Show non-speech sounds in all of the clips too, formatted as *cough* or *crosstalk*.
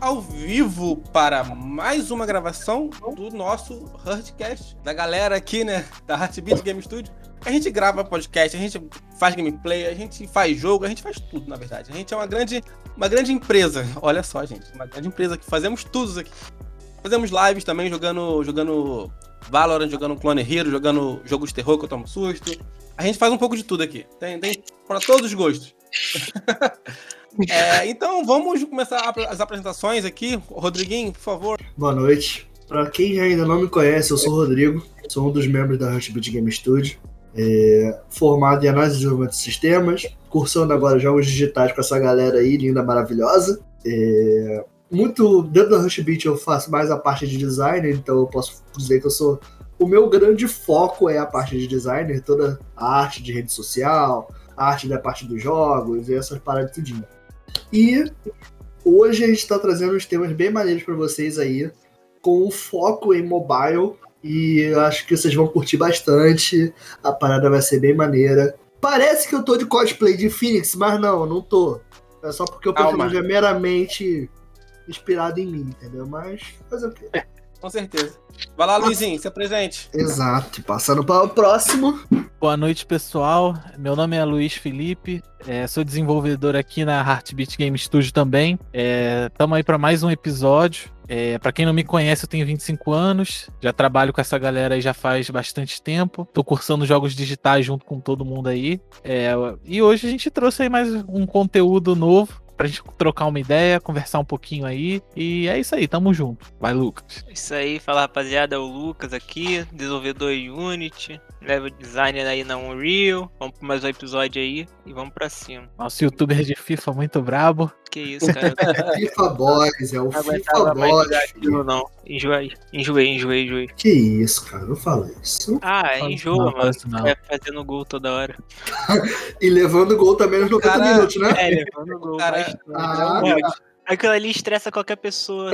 ao vivo para mais uma gravação do nosso Hurtcast, da galera aqui, né, da Heartbeat Game Studio. A gente grava podcast, a gente faz gameplay, a gente faz jogo, a gente faz tudo, na verdade. A gente é uma grande, uma grande empresa. Olha só, gente, uma grande empresa que fazemos tudo aqui. Fazemos lives também jogando, jogando Valorant, jogando Clone Hero, jogando jogos de terror que eu tomo susto. A gente faz um pouco de tudo aqui. Tem, tem para todos os gostos. *laughs* é, então vamos começar as apresentações aqui. Rodriguinho, por favor. Boa noite. Para quem ainda não me conhece, eu sou o Rodrigo, sou um dos membros da Heartbeat Game Studio. É, formado em análise de desenvolvimento de sistemas, cursando agora jogos digitais com essa galera aí, linda, maravilhosa. É, muito dentro da Rushbeat eu faço mais a parte de designer, então eu posso dizer que eu sou. O meu grande foco é a parte de designer, toda a arte de rede social, a arte da parte dos jogos e essas paradas tudinho. E hoje a gente está trazendo uns temas bem maneiros para vocês aí, com foco em mobile. E eu acho que vocês vão curtir bastante. A parada vai ser bem maneira. Parece que eu tô de cosplay de Phoenix, mas não, não tô. É só porque o personagem é meramente inspirado em mim, entendeu? Mas fazer o quê? Com certeza. Vai lá, Luizinho, se apresente. Exato. Passando para o próximo. Boa noite, pessoal. Meu nome é Luiz Felipe. É, sou desenvolvedor aqui na Heartbeat Game Studio também. Estamos é, aí para mais um episódio. É, para quem não me conhece, eu tenho 25 anos. Já trabalho com essa galera aí já faz bastante tempo. Tô cursando jogos digitais junto com todo mundo aí. É, e hoje a gente trouxe aí mais um conteúdo novo pra gente trocar uma ideia, conversar um pouquinho aí. E é isso aí, tamo junto. Vai, Lucas. Isso aí, fala rapaziada, é o Lucas aqui, desenvolvedor em Unity, level designer aí na Unreal. Vamos pra mais um episódio aí e vamos pra cima. Nosso youtuber de FIFA muito brabo. Que isso, cara. *laughs* FIFA Boys, é o FIFA Boys. Não, enjoei, enjoei, enjoei, enjoei. Que isso, cara, não fala isso. Ah, é enjoa, mano. Não. É fazendo gol toda hora. *laughs* e levando gol também nos 90 cara, minutos, né? É, levando gol. Cara, ah, Aquilo ali estressa qualquer pessoa.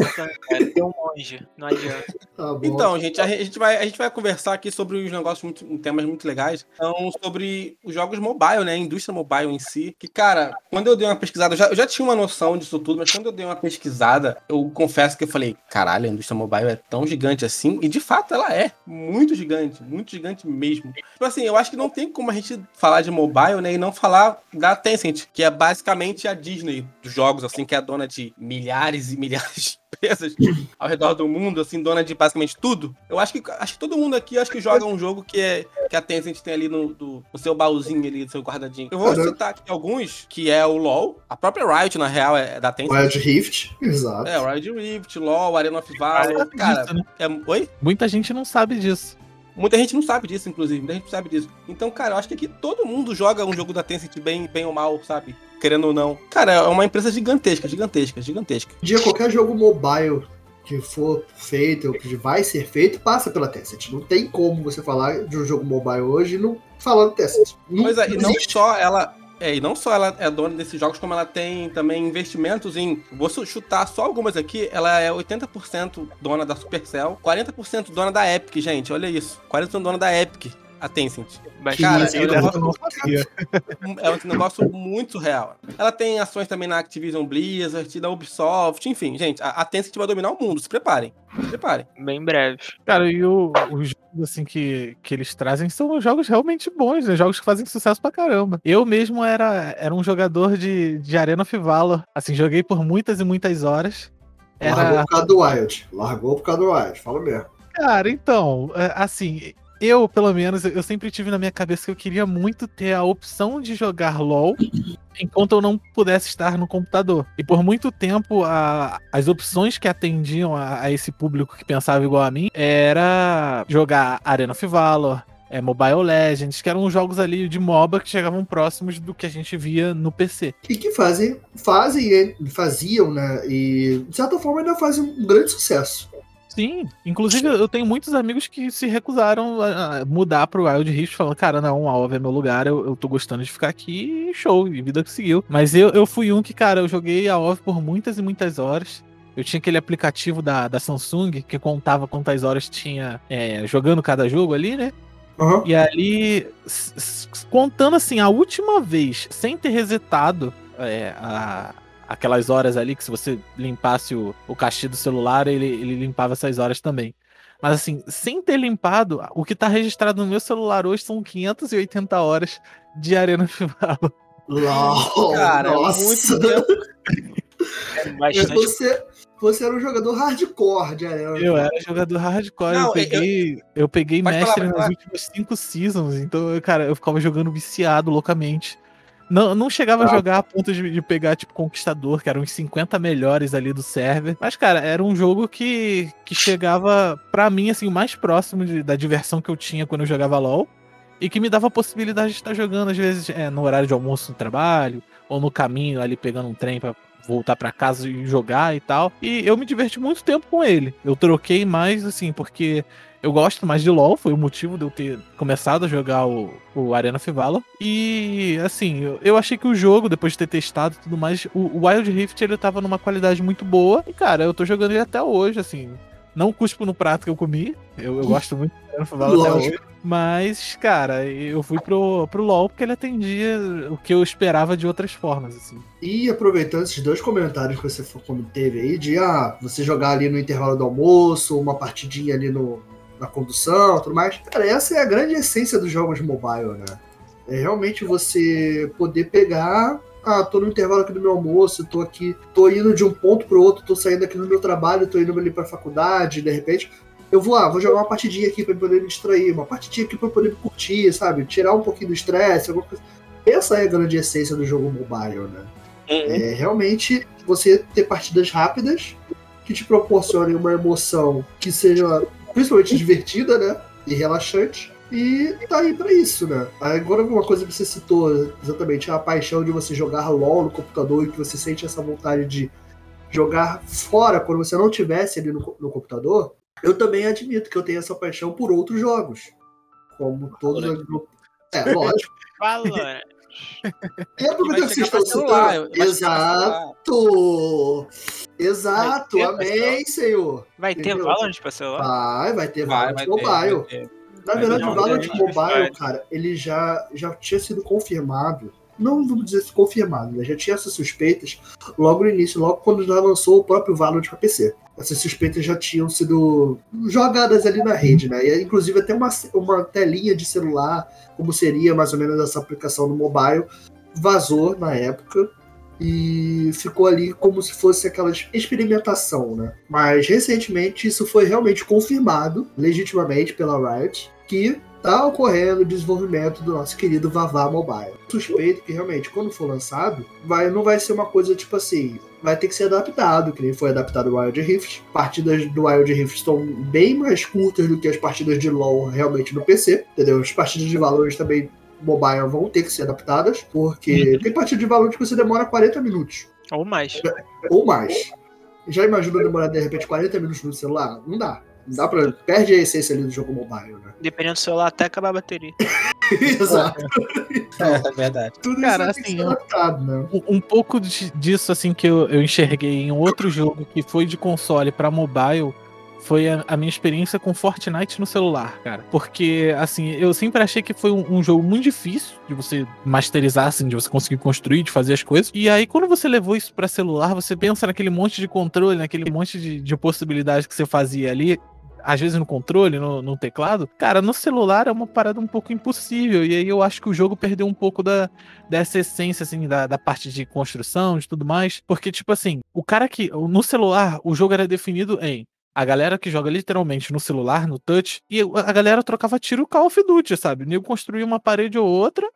Tem um monge, não adianta. Tá então, gente, a gente, vai, a gente vai conversar aqui sobre os negócios, muito, temas muito legais. Então, sobre os jogos mobile, né? A indústria mobile em si. Que, cara, quando eu dei uma pesquisada, eu já, eu já tinha uma noção disso tudo, mas quando eu dei uma pesquisada, eu confesso que eu falei, caralho, a indústria mobile é tão gigante assim. E de fato ela é. Muito gigante, muito gigante mesmo. Tipo assim, eu acho que não tem como a gente falar de mobile, né? E não falar da Tencent, que é basicamente a Disney dos jogos, assim, que é a dona de milhares e milhares de empresas ao redor do mundo, assim, dona de basicamente tudo. Eu acho que acho que todo mundo aqui acho que joga um jogo que é que a Tencent tem ali no, do, no seu baúzinho ali, no seu guardadinho. Eu vou uhum. citar aqui alguns, que é o LoL, a própria Riot, na real, é da Tencent. Riot Rift, exato. É, o Riot Rift, LoL, Arena of Valor, cara. Disso, né? é, oi? Muita gente não sabe disso. Muita gente não sabe disso, inclusive. Muita gente não sabe disso. Então, cara, eu acho que aqui todo mundo joga um jogo da Tencent bem, bem ou mal, sabe? Querendo ou não. Cara, é uma empresa gigantesca, gigantesca, gigantesca. Um dia qualquer jogo mobile que for feito, ou que vai ser feito, passa pela Tencent. Não tem como você falar de um jogo mobile hoje e não falar do Tencent. Não pois é, e não só ela é, e não só ela é dona desses jogos, como ela tem também investimentos em. Vou chutar só algumas aqui. Ela é 80% dona da Supercell, 40% dona da Epic, gente. Olha isso. 40% dona da Epic a Tencent. Mas, cara, *laughs* é um, negócio, é um negócio muito real. Ela tem ações também na Activision Blizzard, da Ubisoft, enfim, gente, a, a Tencent vai dominar o mundo, se preparem. Se preparem. Bem breve. Cara, e o, os jogos assim, que, que eles trazem são jogos realmente bons, né? Jogos que fazem sucesso pra caramba. Eu mesmo era, era um jogador de, de Arena of Valor. Assim, joguei por muitas e muitas horas. Era... Largou por causa do Wild. Largou por causa do Wild, fala mesmo. Cara, então, é, assim, eu, pelo menos, eu sempre tive na minha cabeça que eu queria muito ter a opção de jogar LOL enquanto eu não pudesse estar no computador. E por muito tempo, a, as opções que atendiam a, a, esse público que pensava igual a mim era jogar Arena of Valor, é, Mobile Legends, que eram jogos ali de MOBA que chegavam próximos do que a gente via no PC. E que fazem, fazem, faziam, né? E de certa forma ainda fazem um grande sucesso. Sim, inclusive eu tenho muitos amigos que se recusaram a mudar pro Wild Rift, falando, cara, não, a OV é meu lugar, eu, eu tô gostando de ficar aqui, show, e vida que seguiu. Mas eu, eu fui um que, cara, eu joguei a OV por muitas e muitas horas. Eu tinha aquele aplicativo da, da Samsung que contava quantas horas tinha é, jogando cada jogo ali, né? Uhum. E ali, contando assim, a última vez, sem ter resetado é, a, aquelas horas ali que se você limpasse o, o cache do celular, ele, ele limpava essas horas também. Mas assim, sem ter limpado, o que tá registrado no meu celular hoje são 580 horas de Arena Final. LOL, Cara, é nossa. muito tempo. É bastante. Você, você era um jogador hardcore de Arena. Eu era jogador hardcore, Não, eu peguei, eu, peguei Pode mestre falar, nas pode últimas cinco seasons, então, eu, cara, eu ficava jogando viciado loucamente. Não, não chegava a jogar a ponto de, de pegar, tipo, Conquistador, que eram os 50 melhores ali do server. Mas, cara, era um jogo que, que chegava, pra mim, assim, o mais próximo de- da diversão que eu tinha quando eu jogava LOL. E que me dava a possibilidade de estar jogando, às vezes, é, no horário de almoço no trabalho, ou no caminho ali pegando um trem pra voltar pra casa e jogar e tal. E eu me diverti muito tempo com ele. Eu troquei mais, assim, porque eu gosto mais de LoL, foi o motivo de eu ter começado a jogar o, o Arena Fivala. E, assim, eu, eu achei que o jogo, depois de ter testado e tudo mais, o, o Wild Rift ele tava numa qualidade muito boa. E, cara, eu tô jogando ele até hoje, assim. Não cuspo no prato que eu comi. Eu, eu gosto muito do Arena Fivala até hoje. Mas, cara, eu fui pro, pro LoL porque ele atendia o que eu esperava de outras formas, assim. E aproveitando esses dois comentários que você teve aí, de ah, você jogar ali no intervalo do almoço, uma partidinha ali no, na condução tudo mais. Cara, essa é a grande essência dos jogos mobile, né? É realmente você poder pegar. Ah, tô no intervalo aqui do meu almoço, tô aqui, tô indo de um ponto pro outro, tô saindo aqui do meu trabalho, tô indo ali pra faculdade, de repente. Eu vou lá, vou jogar uma partidinha aqui pra poder me distrair, uma partidinha aqui pra poder me curtir, sabe? Tirar um pouquinho do estresse, alguma coisa. Essa é a grande essência do jogo mobile, né? É realmente você ter partidas rápidas que te proporcionem uma emoção que seja principalmente divertida, né? E relaxante. E tá aí pra isso, né? Agora uma coisa que você citou exatamente, a paixão de você jogar LOL no computador e que você sente essa vontade de jogar fora quando você não tivesse ali no, no computador, eu também admito que eu tenho essa paixão por outros jogos. Como todos os. É, lógico. *laughs* Valorant. E aproveitar que vocês estão citando. Exato! Exato, ter amém, senhor. Vai ter Entendeu? Valorant pra celular? Vai, vai ter Vai, Valorant vai ter, Mobile. vai ter. Na verdade, ter. o Valorant Mobile, cara, ele já, já tinha sido confirmado. Não vamos dizer confirmado, né? Já tinha essas suspeitas logo no início, logo quando já lançou o próprio Valorant para PC. Essas suspeitas já tinham sido jogadas ali na rede, né? E inclusive até uma, uma telinha de celular, como seria mais ou menos essa aplicação no mobile, vazou na época e ficou ali como se fosse aquela experimentação, né? Mas recentemente isso foi realmente confirmado, legitimamente pela Riot, que tá ocorrendo o desenvolvimento do nosso querido Vavá Mobile. Suspeito que realmente quando for lançado, vai, não vai ser uma coisa tipo assim, vai ter que ser adaptado, que nem foi adaptado o Wild Rift. Partidas do Wild Rift estão bem mais curtas do que as partidas de LoL realmente no PC, entendeu? As partidas de Valorant também mobile vão ter que ser adaptadas, porque tem partida de Valorant que você demora 40 minutos Ou mais. ou mais. Já imaginou demorar de repente 40 minutos no celular? Não dá. Não dá pra. Perde a essência ali do jogo mobile, né? Dependendo do celular, até acabar a bateria. *laughs* Exato. É, é verdade. Tudo Cara, isso que assim, adaptado, né? Um, um pouco de- disso, assim, que eu, eu enxerguei em outro jogo que foi de console pra mobile foi a, a minha experiência com Fortnite no celular, cara. Porque, assim, eu sempre achei que foi um, um jogo muito difícil de você masterizar, assim, de você conseguir construir, de fazer as coisas. E aí, quando você levou isso pra celular, você pensa naquele monte de controle, naquele monte de, de possibilidades que você fazia ali. Às vezes no controle, no, no teclado, cara, no celular é uma parada um pouco impossível. E aí eu acho que o jogo perdeu um pouco da, dessa essência, assim, da, da parte de construção, de tudo mais. Porque, tipo assim, o cara que. No celular, o jogo era definido em. A galera que joga literalmente no celular, no touch, e a galera trocava tiro Call of Duty, sabe? O nego construía uma parede ou outra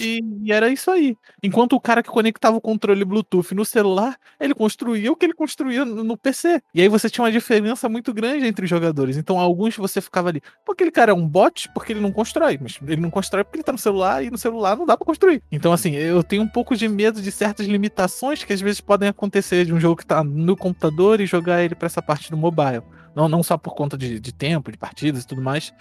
e, e era isso aí. Enquanto o cara que conectava o controle Bluetooth no celular, ele construía o que ele construía no, PC. E aí você tinha uma diferença muito grande entre os jogadores. Então, alguns você ficava ali, pô, aquele cara é um bot porque ele não constrói. Mas ele não constrói porque ele tá no celular e no celular não dá pra construir. Então, assim, eu tenho um pouco de medo de certas limitações que às vezes podem acontecer de um jogo que tá no computador e jogar ele pra essa parte do mobile. Não, não só por conta de, de tempo, de partidas e tudo mais,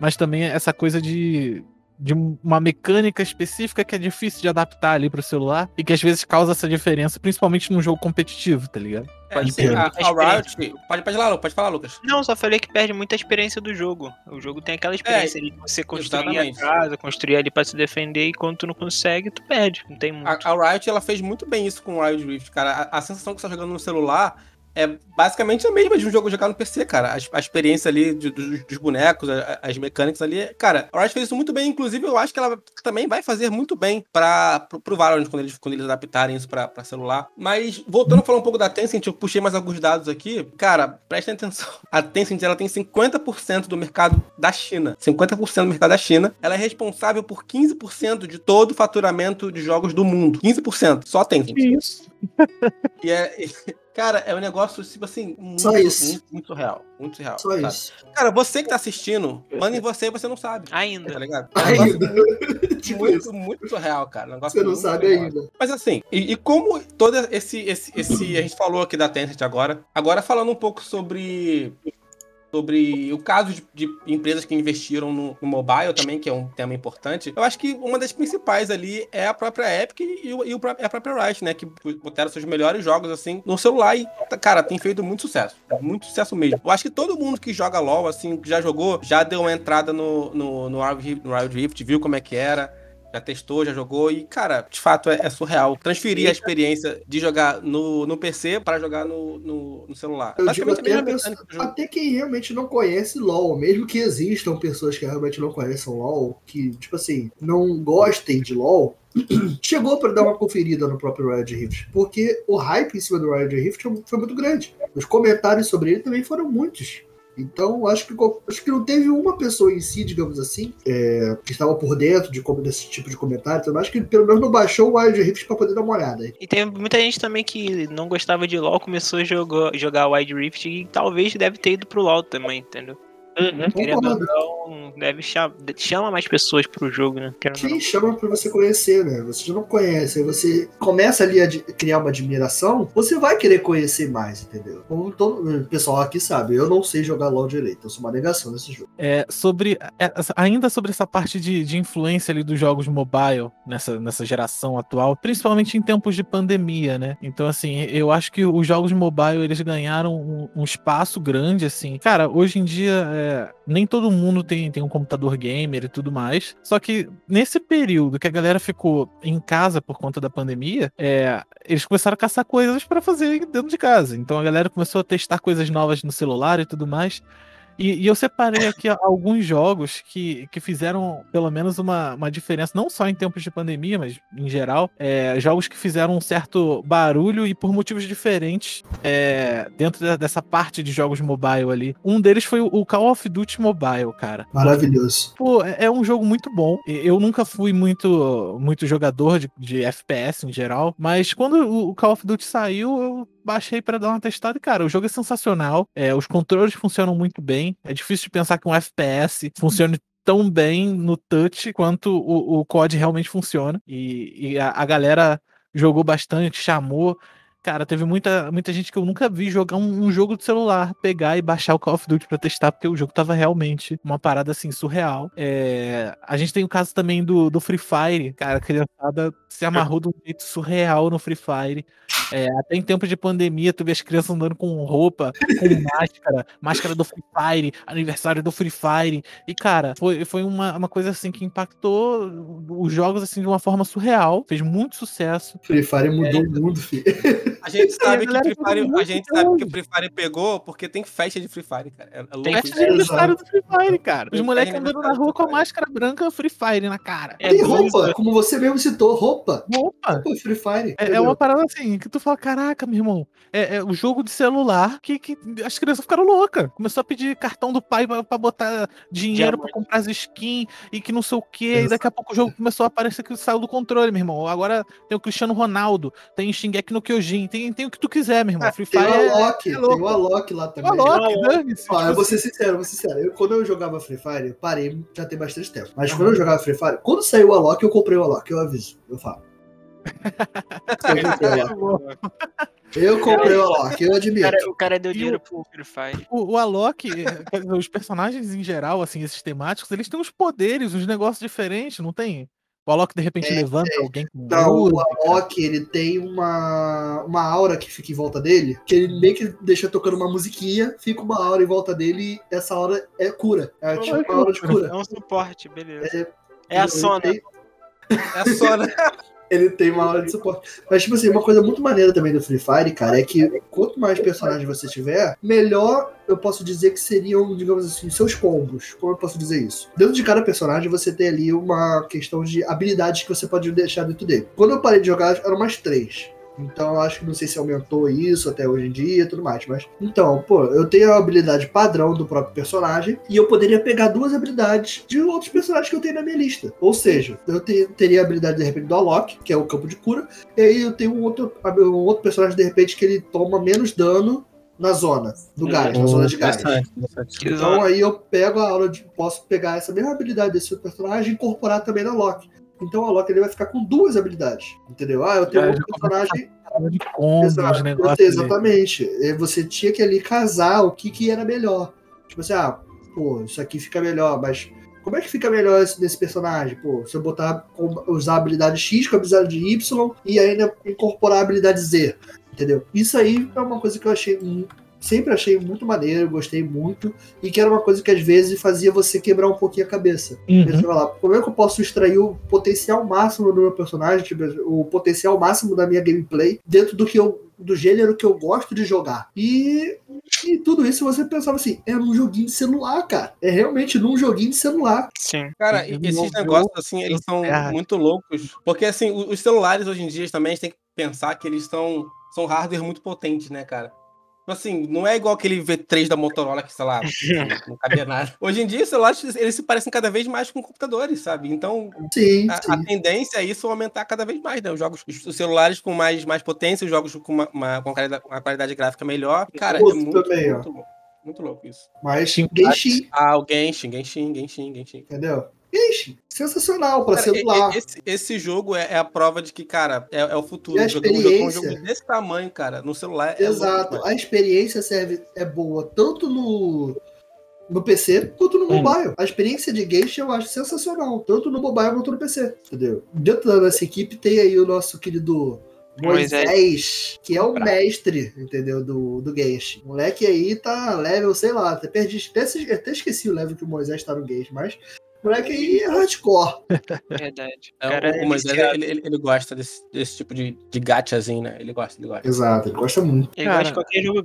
mas também essa coisa de de uma mecânica específica que é difícil de adaptar ali pro celular e que às vezes causa essa diferença, principalmente num jogo competitivo, tá ligado? É, Pode ser. a, A. Riot. Pode, pode, falar, pode falar, Lucas. Não, só falei que perde muita experiência do jogo. O jogo tem aquela experiência de você construir exatamente. a casa, construir ali pra se defender e quando tu não consegue, tu perde. Não tem muito. A, a Riot ela fez muito bem isso com o Wild Rift, cara. A, a sensação que você tá jogando no celular é basicamente a mesma de um jogo jogar no PC, cara. A, a experiência ali de- dos, dos bonecos, a- as mecânicas ali. Cara, a Riot fez isso muito bem. Inclusive, eu acho que ela também vai fazer muito bem para pro, Valorant quando eles, quando eles adaptarem isso pra celular. Mas, voltando a falar um pouco da Tencent, eu puxei mais alguns dados aqui. Cara, prestem atenção. *laughs* A Tencent ela tem 50% do mercado da China. 50% do mercado da China. Ela é responsável por 15% de todo o faturamento de jogos do mundo. 15%. Só a Tencent. isso? E é. Cara, é um negócio, tipo assim, muito, Só isso. muito, muito surreal. Muito surreal. Só sabe? isso. Cara, você que tá assistindo, manda em você e você não sabe. Ainda. Tá ligado? É um negócio Ainda. *laughs* tipo muito, muito surreal, cara. Um negócio Você não muito sabe surreal. ainda. Mas assim, e, e como todo esse, esse, esse. A gente falou aqui da Tencent agora. Agora falando um pouco sobre. Sobre o caso de, de empresas que investiram no, no mobile também, que é um tema importante. Eu acho que uma das principais ali é a própria Epic e, o, e o pró- a própria Riot, né? Que botaram seus melhores jogos assim no celular e, cara, tem feito muito sucesso. Muito sucesso mesmo. Eu acho que todo mundo que joga LOL, assim, que já jogou, já deu uma entrada no, no, no, no Wild Rift, viu como é que era já testou, já jogou e, cara, de fato é, é surreal. Transferir a experiência de jogar no, no PC para jogar no, no, no celular. Eu digo até, a pessoa- até quem realmente não conhece LoL, mesmo que existam pessoas que realmente não conheçam LoL, que, tipo assim, não gostem de LoL, *clears throat* chegou pra dar uma conferida no próprio Riot Rift, porque o hype em cima do Riot Rift foi muito grande. Os comentários sobre ele também foram muitos. Então, acho que, acho que não teve uma pessoa em si, digamos assim, é, que estava por dentro de como desse tipo de comentário. Então, acho que pelo menos não baixou o Wild Rift pra poder dar uma olhada. E tem muita gente também que não gostava de LoL, começou a jogar, jogar Wild Rift e talvez deve ter ido pro LoL também, entendeu? Querendo ou Concordo. não, deve chama, chama mais pessoas pro jogo, né? Querendo. Sim, chama pra você conhecer, né? Você já não conhece, aí você começa ali a criar uma admiração, você vai querer conhecer mais, entendeu? Como todo o pessoal aqui sabe, eu não sei jogar LOL direito, eu sou uma negação nesse jogo. É, sobre é, ainda sobre essa parte de, de influência ali dos jogos mobile nessa, nessa geração atual, principalmente em tempos de pandemia, né? Então assim, eu acho que os jogos mobile eles ganharam um, um espaço grande assim. Cara, hoje em dia é, nem todo mundo tem, tem um computador gamer e tudo mais. Só que nesse período que a galera ficou em casa por conta da pandemia, é, eles começaram a caçar coisas para fazer dentro de casa. Então a galera começou a testar coisas novas no celular e tudo mais. E, e eu separei aqui alguns jogos que, que fizeram pelo menos uma, uma diferença, não só em tempos de pandemia, mas em geral. é, jogos que fizeram um certo barulho e por motivos diferentes é, dentro da- dessa parte de jogos mobile ali. Um deles foi o- Call of Duty Mobile, cara. Maravilhoso. Pô, é é um jogo muito bom. Eu nunca fui muito, muito jogador de, de FPS em geral, mas quando o o Call of Duty saiu, eu baixei pra dar uma testada e, cara, o jogo é sensacional. É, os controles funcionam muito bem. É difícil de pensar que um FPS funcione tão bem no touch quanto o, o COD realmente funciona. E, e a, a galera jogou bastante, chamou. Cara, teve muita, muita gente que eu nunca vi jogar um, um jogo de celular, pegar e baixar o Call of Duty pra testar, porque o jogo tava realmente uma parada assim surreal. É, a gente tem o caso também do, do Free Fire, cara, a criançada se amarrou de um jeito surreal no Free Fire. É, até em tempo de pandemia, tu vê as crianças andando com roupa, com *laughs* máscara, máscara do Free Fire, aniversário do Free Fire. E, cara, foi, foi uma, uma coisa assim que impactou os jogos assim de uma forma surreal, fez muito sucesso. Free Fire mudou o mundo, filho. A gente sabe que Free Fire, a gente sabe que hoje. Free Fire pegou porque tem festa de Free Fire, cara. É, é louco Tem isso. Festa de aniversário do Free Fire, cara. Os moleques andando na rua com a máscara branca Free Fire na cara. É Tem roupa, como você mesmo citou, roupa. Opa! Roupa Free Fire. É, é uma parada assim, que tu fala, caraca, meu irmão, é, é o jogo de celular que, que as crianças ficaram loucas. Começou a pedir cartão do pai pra, pra botar dinheiro pra Diamante. comprar as skins e que não sei o que. E daqui a pouco o jogo começou a aparecer que saiu do controle, meu irmão. Agora tem o Cristiano Ronaldo, tem o Shingeki no Kyojin, tem, tem o que tu quiser, meu irmão. Free Tem Fire o é, Alok, é tem louco. o Alok lá é também. uma Loki, dane-se. Ó, eu vou ser sincero, vou ser sincero. Eu, quando eu jogava Free Fire, eu parei já tem bastante tempo. Mas quando eu jogava Free Fire, quando saiu o Alok, eu comprei o Alok, eu aviso, eu falo. *laughs* Eu comprei o Alok. Eu comprei o cara, o cara deu dinheiro o- pro Free Fire. O, o Alok, os personagens em geral, assim, esses temáticos, eles têm uns poderes, uns negócios diferentes, não tem? O Alok de repente É, levanta alguém com Não, o. Alok, ele tem uma, uma aura que fica em volta dele, que ele meio que deixa tocando uma musiquinha, fica uma aura em volta dele e essa aura é cura. É tipo uma aura de cura. É um suporte, beleza. É, É a Sona. tem- É só, né? *laughs* Ele tem uma aura de suporte. Mas, tipo assim, uma coisa muito maneira também do Free Fire, cara, é que quanto mais personagens você tiver, melhor eu posso dizer que seriam, digamos assim, seus combos. Como eu posso dizer isso? Dentro de cada personagem, você tem ali uma questão de habilidades que você pode deixar dentro dele. Quando eu parei de jogar, eram mais três. Então, eu acho que não sei se aumentou isso até hoje em dia e tudo mais. Mas, então, pô, eu tenho a habilidade padrão do próprio personagem e eu poderia pegar duas habilidades de outros personagens que eu tenho na minha lista. Ou seja, eu te- teria a habilidade, de repente, do Alok, que é o campo de cura, e aí eu tenho um outro, um outro personagem, de repente, que ele toma menos dano na zona do gás, na zona de gás. Então aí eu pego a aula de. Posso pegar essa mesma habilidade desse outro personagem e incorporar também na Loki. Então a Loki ele vai ficar com duas habilidades. Entendeu? Ah, eu tenho já começa personagem. de combo, uns Exato, exatamente. Você tinha que ali casar o que, que era melhor. Tipo assim, ah, pô, isso aqui fica melhor, mas. Como é que fica melhor esse, nesse personagem? Pô, se eu botar, usar a habilidade X com a habilidade Y e ainda incorporar a habilidade Z, entendeu? Isso aí é uma coisa que eu achei, sempre achei muito maneiro, gostei muito, e que era uma coisa que às vezes fazia você quebrar um pouquinho a cabeça. Uhum. Você lá, como é que eu posso extrair o potencial máximo do meu personagem, tipo, o potencial máximo da minha gameplay, dentro do que eu, do gênero que eu gosto de jogar. E, e tudo isso você pensava assim, é num joguinho de celular, cara. É realmente num joguinho de celular. Sim. Cara, Ele esses negócios, assim, eles são ferro. muito loucos. Porque, assim, os celulares hoje em dia também a gente tem que pensar que eles são, são hardware muito potentes, né, cara? Tipo Assim, não é igual aquele V3 da Motorola que, sei lá, *laughs* não, cabia nada. Hoje em dia, os celulares, eles se parecem cada vez mais com computadores, sabe? Então, Sim, a, sim. a tendência é isso aumentar cada vez mais, né? Os jogos, os celulares com mais, mais potência, os jogos com uma, uma, com qualidade, uma qualidade gráfica melhor. Cara, é muito, também, ó. muito louco. Muito louco isso. Mas Genshin, Ah, o Genshin, Genshin, Genshin, Genshin. entendeu? Genshin, sensacional pra Cara, e- celular. esse, esse jogo é, é a prova de que, cara, é, é o futuro. E a Jogar um jogo, um experiência. jogo desse tamanho, cara, no celular é Exato. A experiência serve é boa tanto no no PC quanto no Hum. mobile. A experiência de Genshin eu acho sensacional, tanto no mobile quanto no PC, entendeu? Dentro da nossa equipe tem aí o nosso querido Moisés. Que é o Bravo. mestre, entendeu? Do, do Genshin. O moleque aí tá level, sei lá, até perdi, até, até esqueci o level que o Moisés tá no Genshin, mas moleque aí é hardcore. Verdade. É, Cara, o, o Moisés, viciado. ele, ele, ele gosta desse, desse tipo de, de gachazinho, né? Ele gosta, ele gosta. Exato, ele gosta muito. Ele Cara, gosta de qualquer jogo.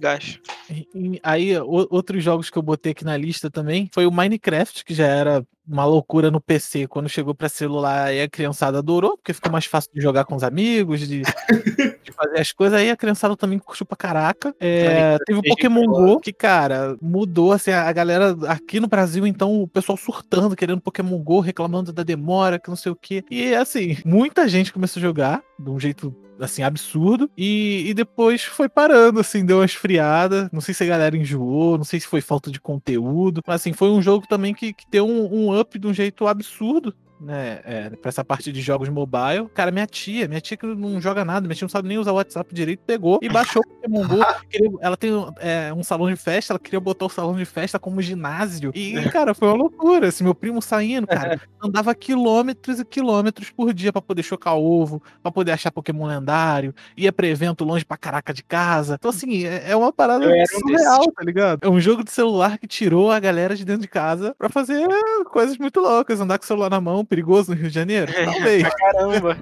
E- e aí, o- outros jogos que eu botei aqui na lista também foi o Minecraft, que já era uma loucura no PC. Quando chegou pra celular, aí a criançada adorou, porque ficou mais fácil de jogar com os amigos, de *laughs* fazer as coisas. Aí a criançada também curtiu pra caraca. É, teve o Pokémon. Go, que, cara, mudou assim, a a galera aqui no Brasil, então, o pessoal surtando, querendo Pokémon Go, reclamando da demora, que não sei o quê. E assim, muita gente começou a jogar de um jeito assim, absurdo. E, e depois foi parando, assim, deu uma esfriada. Não sei se a galera enjoou, não sei se foi falta de conteúdo. Mas assim, foi um jogo também que, que deu um, um up de um jeito absurdo. Né, é, pra essa parte de jogos mobile. Cara, minha tia, minha tia que não joga nada, minha tia não sabe nem usar o WhatsApp direito, pegou e baixou o Pokémon Go. *laughs* Queria- ela tem é, um salão de festa, ela queria botar o salão de festa como ginásio. E, cara, foi uma loucura. Assim, meu primo saindo, cara, *laughs* andava quilômetros e quilômetros por dia pra poder chocar ovo, pra poder achar Pokémon lendário, ia pra evento longe pra caraca de casa. Então, assim, é, é uma parada surreal, tá ligado? É um jogo de celular que tirou a galera de dentro de casa pra fazer coisas muito loucas, andar com o celular na mão, perigoso no Rio de Janeiro. Talvez. *laughs* Pra caramba.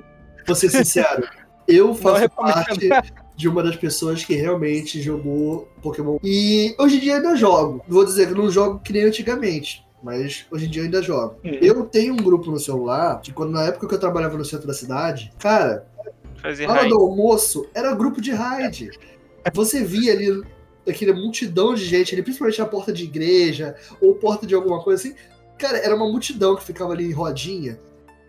Vou ser sincero, eu faço parte de uma das pessoas que realmente jogou Pokémon. E hoje em dia ainda jogo. Vou dizer que não jogo que nem antigamente. Mas hoje em dia eu ainda jogo. Hum. Eu tenho um grupo no celular que quando na época que eu trabalhava no centro da cidade, cara, Fazer na hora raid. do almoço era grupo de raid. Você via ali aquela multidão de gente ali, principalmente na porta de igreja ou porta de alguma coisa assim. Cara, era uma multidão que ficava ali em rodinha.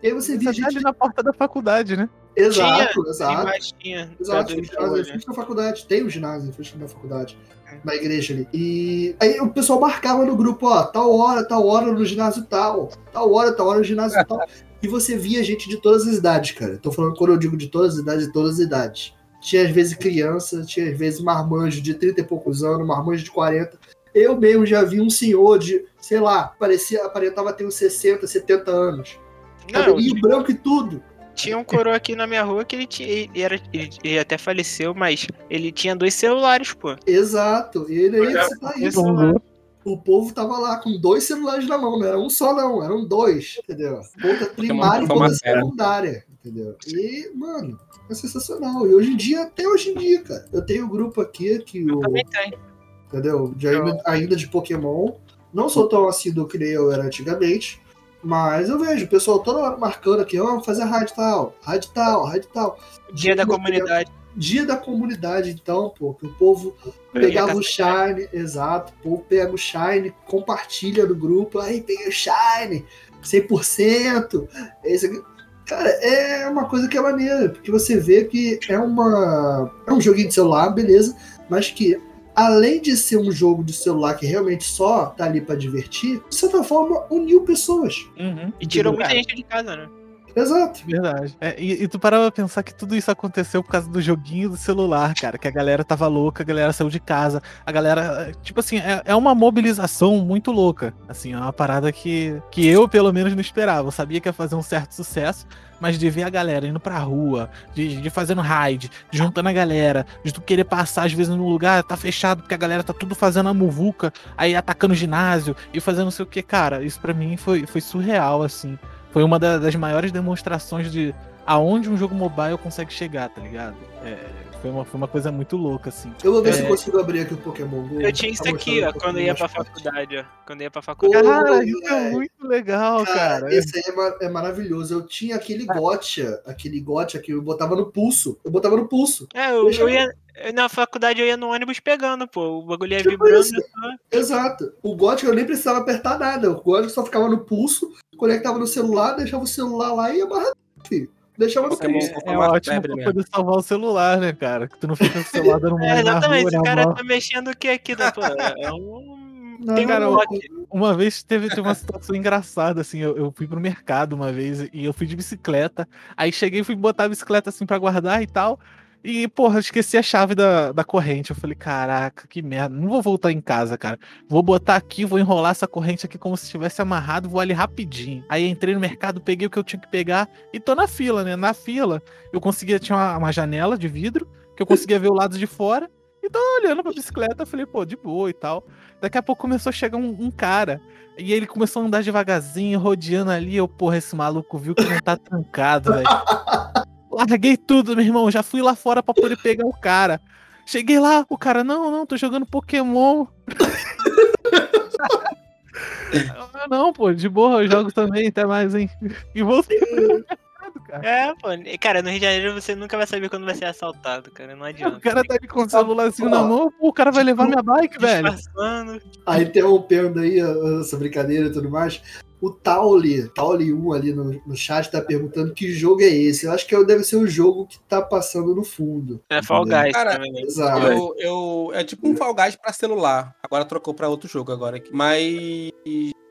E aí você via Você tá gente. na porta da faculdade, né? Exato, Tem exato. tinha. Exato, de ginásio né? frente da faculdade. Tem um ginásio em frente da faculdade. É. Na igreja ali. E aí o pessoal marcava no grupo, ó, tal hora, tal hora no ginásio tal. Tal hora, tal hora no ginásio tal. *laughs* E você via gente de todas as idades, cara. Tô falando quando eu digo de todas as idades, de todas as idades. tinha às vezes criança, tinha às vezes marmanjo de 30 e poucos anos, marmanjo de 40. Eu mesmo já vi um senhor de, sei lá, parecia, aparentava ter uns 60, 70 anos. Não, Cabelinho branco e tudo. tinha um coroa aqui na minha rua que ele, tinha, ele, era, ele, ele até faleceu, mas ele tinha dois celulares, pô. Exato. E ele aí você tá isso. Uhum. O povo tava lá com dois celulares na mão, não era um só, não, eram dois, entendeu? Conta primária e conta secundária, entendeu? E, mano, é sensacional. E hoje em dia, até hoje em dia, cara. Eu tenho um grupo aqui que o. Também tem. entendeu? De ainda, ainda de Pokémon. Não sou tão assíduo que nem eu era antigamente, mas eu vejo o pessoal toda hora marcando aqui, ó, fazer a rádio tal, rádio tal, rádio tal. Dia da comunidade. Dia da comunidade, então, pô, que o povo pegava o Shine, exato, o povo pega o Shine, compartilha no grupo, aí peguei o Shine, 100%, esse aqui. Cara, é uma coisa que é maneira, porque você vê que é uma é um joguinho de celular, beleza, mas que além de ser um jogo de celular que realmente só tá ali pra divertir, de certa forma uniu pessoas. Uhum. E tirou Entendeu? muita gente de casa, né? Exato. Verdade. É, e, e tu parava pra pensar que tudo isso aconteceu por causa do joguinho do celular, cara. Que a galera tava louca, a galera saiu de casa. A galera, tipo assim, é, é uma mobilização muito louca. Assim, é uma parada que, que eu, pelo menos, não esperava. Eu sabia que ia fazer um certo sucesso, mas de ver a galera indo pra rua, de, de fazendo raid, de juntando a galera, de tu querer passar, às vezes, num lugar, tá fechado, porque a galera tá tudo fazendo a muvuca, aí atacando o ginásio e fazendo não sei o que, cara. Isso pra mim foi, foi surreal, assim. Foi uma da- das maiores demonstrações de aonde um jogo mobile consegue chegar, tá ligado? É, foi, uma, foi uma coisa muito louca, assim. Eu vou ver É. se eu consigo abrir aqui o Pokémon Go. Eu tinha isso Tá aqui, ó, um quando eu ia pra faculdade, ó. Quando eu ia pra faculdade. Cara, isso é muito legal, Cara, cara. esse aí é, ma- é maravilhoso. Eu tinha aquele gotcha, aquele gotcha que eu botava no pulso. Eu botava no pulso. É, eu, eu eu- ia. Na faculdade eu ia no ônibus pegando, pô. O bagulho ia Tipo vibrando. isso. Exato. O gotcha eu nem precisava apertar nada. O gotcha só ficava no pulso, conectava no celular, deixava o celular lá e ia filho. Deixava no pulso. É uma ótimo pra mesmo. poder salvar o celular, né, cara? Que tu não fica com o celular dando *laughs* mole É, exatamente. rua, Esse na cara tá mexendo o que aqui? Né? Pô, é um. Não, Tem um cara. Uma vez teve, teve uma situação engraçada, assim, eu, eu fui pro mercado uma vez e eu fui de bicicleta. Aí cheguei e fui botar a bicicleta assim pra guardar e tal. E, porra, esqueci a chave da, da corrente. Eu falei, caraca, que merda. Não vou voltar em casa, cara. Vou botar aqui, vou enrolar essa corrente aqui como se estivesse amarrado, vou ali rapidinho. Aí entrei no mercado, peguei o que eu tinha que pegar e tô na fila, né? Na fila, eu conseguia, tinha uma, uma janela de vidro, que eu conseguia ver o lado de fora. E tô olhando pra bicicleta, falei, pô, de boa e tal. Daqui a pouco começou a chegar um, um cara. E ele começou a andar devagarzinho, rodeando ali. Eu, porra, esse maluco viu que não tá trancado, velho. *laughs* Larguei tudo, meu irmão. Já fui lá fora pra poder pegar o cara. Cheguei lá, o cara, não, não, tô jogando Pokémon. Ah, *laughs* não, pô, de boa, eu jogo também, até mais, hein? E voltei *laughs* cara. É, pô. Cara, no Rio de Janeiro você nunca vai saber quando vai ser assaltado, cara. Não O adianta. cara tá ali com o celularzinho na mão, pô, o cara vai levar minha bike, velho. Disfarçando. Aí interrompendo aí ó, essa brincadeira e tudo mais. O Tauli, Tauli 1 ali no, no chat tá perguntando que jogo é esse. Eu acho que deve ser o jogo que tá passando no fundo. É Fall? Guys Cara, também. né? Exato. Eu, eu, é tipo um Fall Guys pra celular. Agora trocou pra outro jogo agora. aqui. Mas,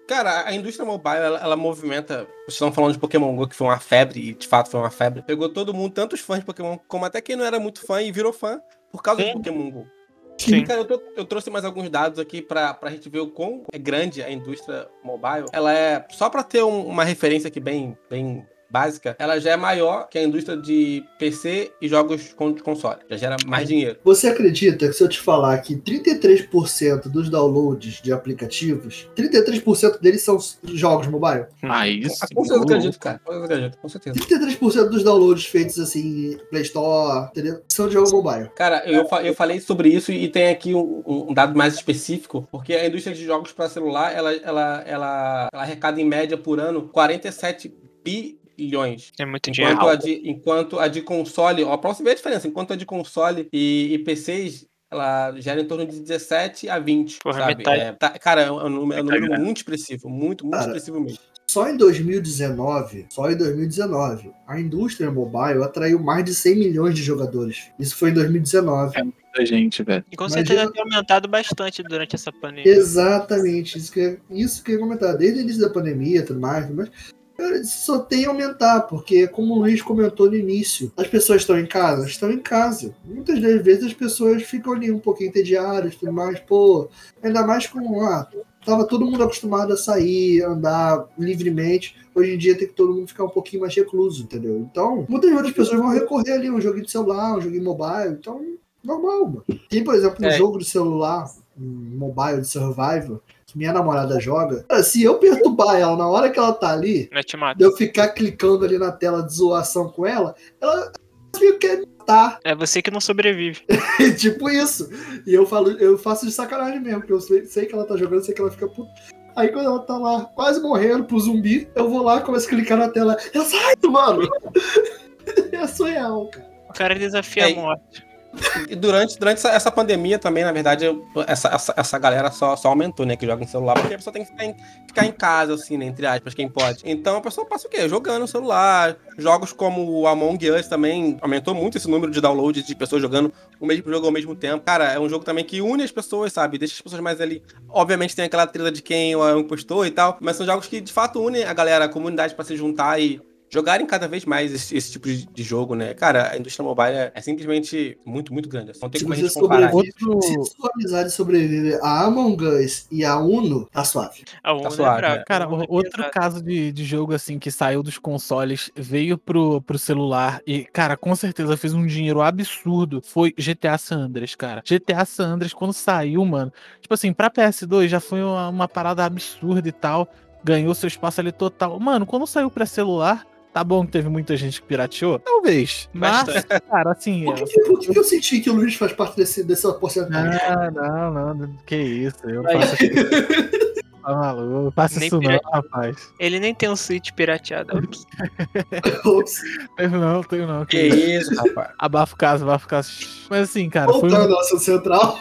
cara, a indústria mobile, ela, ela movimenta... Vocês estão falando de Pokémon GO, que foi uma febre, e de fato foi uma febre. Pegou todo mundo, tanto os fãs de Pokémon, como até quem não era muito fã e virou fã por causa Sim. do Pokémon GO. Sim. Cara, eu, eu trouxe mais alguns dados aqui pra, pra gente ver o quão é grande a indústria mobile. Ela é, só pra ter um- uma referência aqui bem, bem básica, ela já é maior que a indústria de PC e jogos com- de console. Já gera mais dinheiro. Você acredita que se eu te falar que 33% dos downloads de aplicativos, 33% deles são jogos mobile? Ah, isso. Com certeza acredito, cara. Com certeza acredito, com certeza. 33% dos downloads feitos assim, Play Store, entendeu? São de jogo mobile. Cara, eu, eu falei sobre isso e tem aqui um, um dado mais específico, porque a indústria de jogos para celular, ela, ela, ela, ela arrecada em média por ano 47 bilhões. É muito dinheiro. Enquanto a, de, enquanto a de console, ó, pra você ver a diferença, enquanto a de console e, e PCs, ela gera em torno de 17 a 20. Porra, sabe? metade. É, tá- cara, é um, número- é um número Metade. muito expressivo, muito, muito Cara, expressivo mesmo. Só em 2019, só em 2019, a indústria mobile atraiu mais de 100 milhões de jogadores. Isso foi em 2019. Muita gente, velho. E com Imagina- certeza tem aumentado bastante durante essa pandemia. Exatamente, isso que, isso que eu ia comentar. Desde o início da pandemia e tudo mais, tudo mais, só tem a aumentar, porque como o Luiz comentou no início, as pessoas estão em casa? Estão em casa. Muitas das vezes as pessoas ficam ali um pouquinho entediadas, tudo mais, pô, ainda mais com, ah, tava todo mundo acostumado a sair, andar livremente. Hoje em dia tem que todo mundo ficar um pouquinho mais recluso, entendeu? Então, muitas outras pessoas vão recorrer ali a um joguinho de celular, um joguinho mobile, então, normal, mano. Tem, por exemplo, um É. jogo de celular, um mobile de survival, que minha namorada joga. Cara, se eu perturbar ela na hora que ela tá ali, de eu ficar clicando ali na tela de zoação com ela, ela fica quer me matar. É você que não sobrevive. *laughs* tipo isso. E eu falo, eu faço de sacanagem mesmo, porque eu sei, sei que ela tá jogando, sei que ela fica puta. Aí quando ela tá lá quase morrendo pro zumbi, eu vou lá, começo a clicar na tela. Eu saio, mano! *laughs* é surreal, cara. O cara desafia É, a morte. E durante, durante essa, essa pandemia também, na verdade, essa, essa, essa galera só, só aumentou, né? Que joga em celular, porque a pessoa tem que ficar em, ficar em casa, assim, né? Entre aspas, quem pode. Então a pessoa passa o quê? Jogando no celular. Jogos como o Among Us também aumentou muito esse número de downloads de pessoas jogando o mesmo jogo ao mesmo tempo. Cara, é um jogo também que une as pessoas, sabe? Deixa as pessoas mais ali. Obviamente tem aquela trilha de quem é o impostor e tal, mas são jogos que de fato unem a galera, a comunidade pra se juntar e jogarem cada vez mais esse, esse tipo de, de jogo, né? Cara, a indústria mobile é, é simplesmente muito, muito grande. assim. Não tem Se como a você gente comparar. Outro- se sua amizade sobreviver a Among Us e a Uno, tá suave. A Uno suave, é brava. né? Cara, é o- outro pesada. caso de, de jogo assim que saiu dos consoles, veio pro, pro celular e, cara, com certeza fez um dinheiro absurdo. Foi GTA San Andreas, cara. GTA San Andreas, quando saiu, mano, tipo assim, pra PS2 já foi uma, uma parada absurda e tal. Ganhou seu espaço ali total. Mano, quando saiu pra celular. Tá bom que teve muita gente que pirateou? Talvez. Mas, Bastante. cara, assim. Por que, por que eu senti que o Luiz faz parte desse, dessa porcentagem? Ah, não, não, que isso. Eu Aí. faço isso. Tá maluco, Nem isso não, pirate- rapaz. Ele nem tem um Switch pirateado. Ups. Ops. Tenho não, tenho não. Que isso, rapaz. Abafa o caso, abafa o caso. Mas assim, cara, foi Voltando ao assunto central.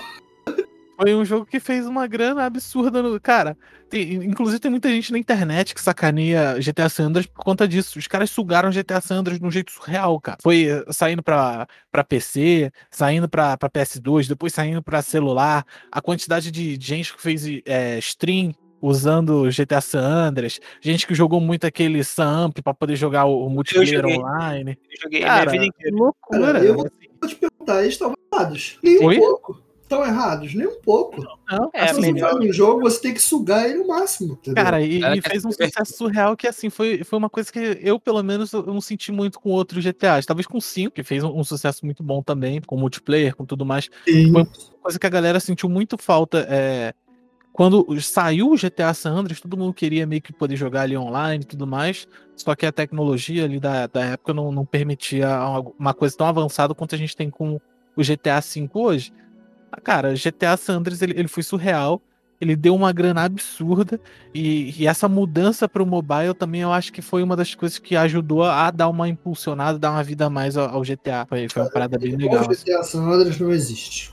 Foi um jogo que fez uma grana absurda. No, cara, tem- inclusive tem muita gente na internet que sacaneia GTA San Andreas por conta disso. Os caras sugaram GTA San Andreas de um jeito surreal, cara. Foi eh, saindo pra, pra PC, saindo pra, pra PS2, depois saindo pra celular. A quantidade de gente que fez eh, stream usando GTA San Andreas, gente que jogou muito aquele Samp pra poder jogar o, o multiplayer joguei. online. Eu joguei Cara, minha vida inteira. loucura. Cara, eu vou- Vou te perguntar, eles estão errados? Nem um pouco. Estão errados? Nem um pouco. Não, É, Se assim, melhor. um jogo, você tem que sugar ele o máximo. Entendeu? Cara, e, e fez um sucesso surreal que, assim, foi, foi uma coisa que eu, pelo menos, eu não senti muito com outros GTAs. Talvez com o 5, que fez um, um sucesso muito bom também, com multiplayer, com tudo mais. Sim. Foi coisa que a galera sentiu muito falta. É, quando saiu o GTA San Andreas, todo mundo queria meio que poder jogar ali online e tudo mais. Só que a tecnologia ali da, da época não, não permitia uma coisa tão avançada quanto a gente tem com o GTA V hoje. Ah, Cara, GTA San Andreas ele, ele foi surreal. Ele deu uma grana absurda. E, e essa mudança para o mobile também eu acho que foi uma das coisas que ajudou a dar uma impulsionada, dar uma vida a mais ao, ao GTA. Foi, foi uma parada bem legal. O assim. GTA San Andreas não existe.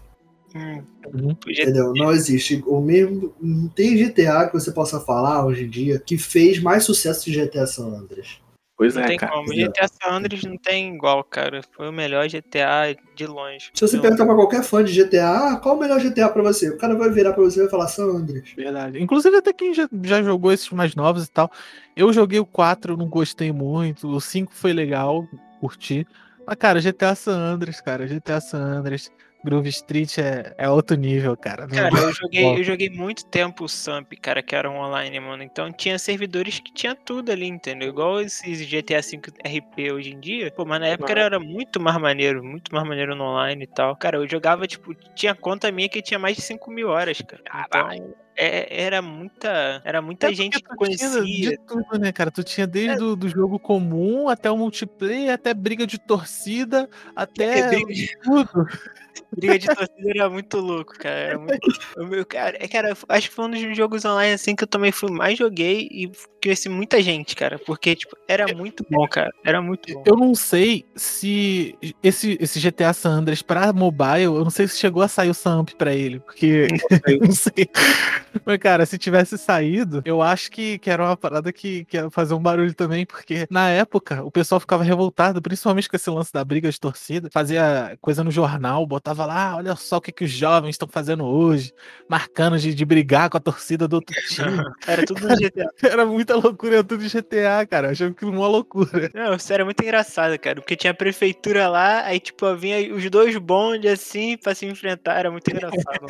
Hum, Entendeu? Não existe. O mesmo. Não tem GTA que você possa falar hoje em dia que fez mais sucesso que GTA San Andreas. Pois Não é, tem cara. como. GTA San Andreas não tem igual, cara. Foi o melhor GTA de longe. Se você Não. perguntar pra qualquer fã de GTA, ah, qual o melhor GTA pra você? O cara vai virar pra você e vai falar San Andreas. Verdade. Inclusive, até quem já, já jogou esses mais novos e tal. Eu joguei o 4, não gostei muito. O 5 foi legal, curti. Mas, cara, GTA San Andreas, cara. GTA San Andreas. Groove Street é, é outro nível, cara. Não- Cara, eu joguei, Bom. eu joguei muito tempo o Samp, cara, que era um online, mano. Então tinha servidores que tinha tudo ali, entendeu? Igual esses GTA V RP hoje em dia. Pô, mas na época era, era muito mais maneiro, muito mais maneiro no online e tal. Cara, eu jogava, tipo, tinha conta minha que tinha mais de 5 mil horas, cara. Então, é- era muita. Era muita Até gente que conhecia. de tudo, né, cara? Tu tinha desde o do jogo comum até o multiplayer, até briga de torcida, até É, briga de- tudo. *laughs* Briga de torcida era muito louco, cara. Era muito... o meu, cara, é, cara, acho que foi um dos jogos online assim que eu também fui mais joguei e conheci muita gente, cara. Porque, tipo, era muito bom, cara. Era muito bom. Eu não sei se esse, esse GTA San Andreas pra mobile, eu não sei se chegou a sair o Samp pra ele, porque *laughs* eu não sei. Mas, cara, se tivesse saído, eu acho que, que era uma parada que, que ia fazer um barulho também, porque na época o pessoal ficava revoltado, principalmente com esse lance da briga de torcida. Fazia coisa no jornal, botava lá, "Ah, olha só o que, que os jovens estão fazendo hoje, marcando de, de brigar com a torcida do outro time. *laughs* Era tudo no GTA. *laughs* Era muita loucura, era tudo GTA, cara. Eu achava aquilo uma loucura. Não, isso era muito engraçado, cara. Porque tinha a prefeitura lá, aí, tipo, vinha os dois bondes assim pra se enfrentar. Era muito engraçado.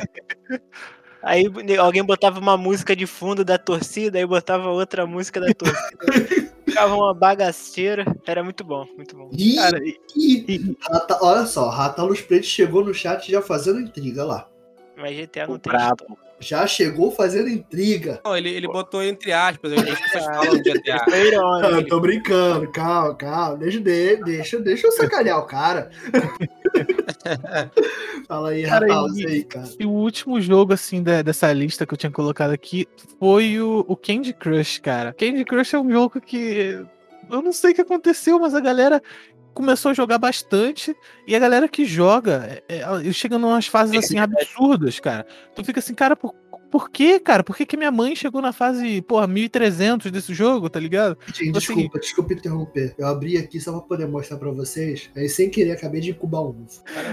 *laughs* Aí alguém botava uma música de fundo da torcida, aí botava outra música da torcida. *laughs* Ficava uma bagaceira. Era muito bom, muito bom. Ih, Cara, ih, Rata- olha só, Rata Luz Preto chegou no chat já fazendo intriga lá. Mas GTA não o tem brabo. Já chegou fazendo intriga. Não, ele, ele botou entre aspas, as pessoas falam de GTA. Irônico. eu tô brincando, calma, calma. Deixa, de- deixa, deixa eu sacanear o cara. *laughs* Fala aí, Cara, Ratal, e- aí, cara. E o último jogo, assim, da- dessa lista que eu tinha colocado aqui foi o, o Candy Crush, cara. Candy Crush é um jogo que. Eu não sei o que aconteceu, mas a galera começou a jogar bastante. E a galera que joga, é, é, chega em umas fases assim absurdas, cara. Tu fica assim, cara, por, por quê, cara? Por que, que minha mãe chegou na fase, porra, 1300 desse jogo, tá ligado? Gente, Assim- desculpa, desculpa interromper. Eu abri aqui só pra poder mostrar pra vocês. Aí, sem querer, acabei de incubar um ovo.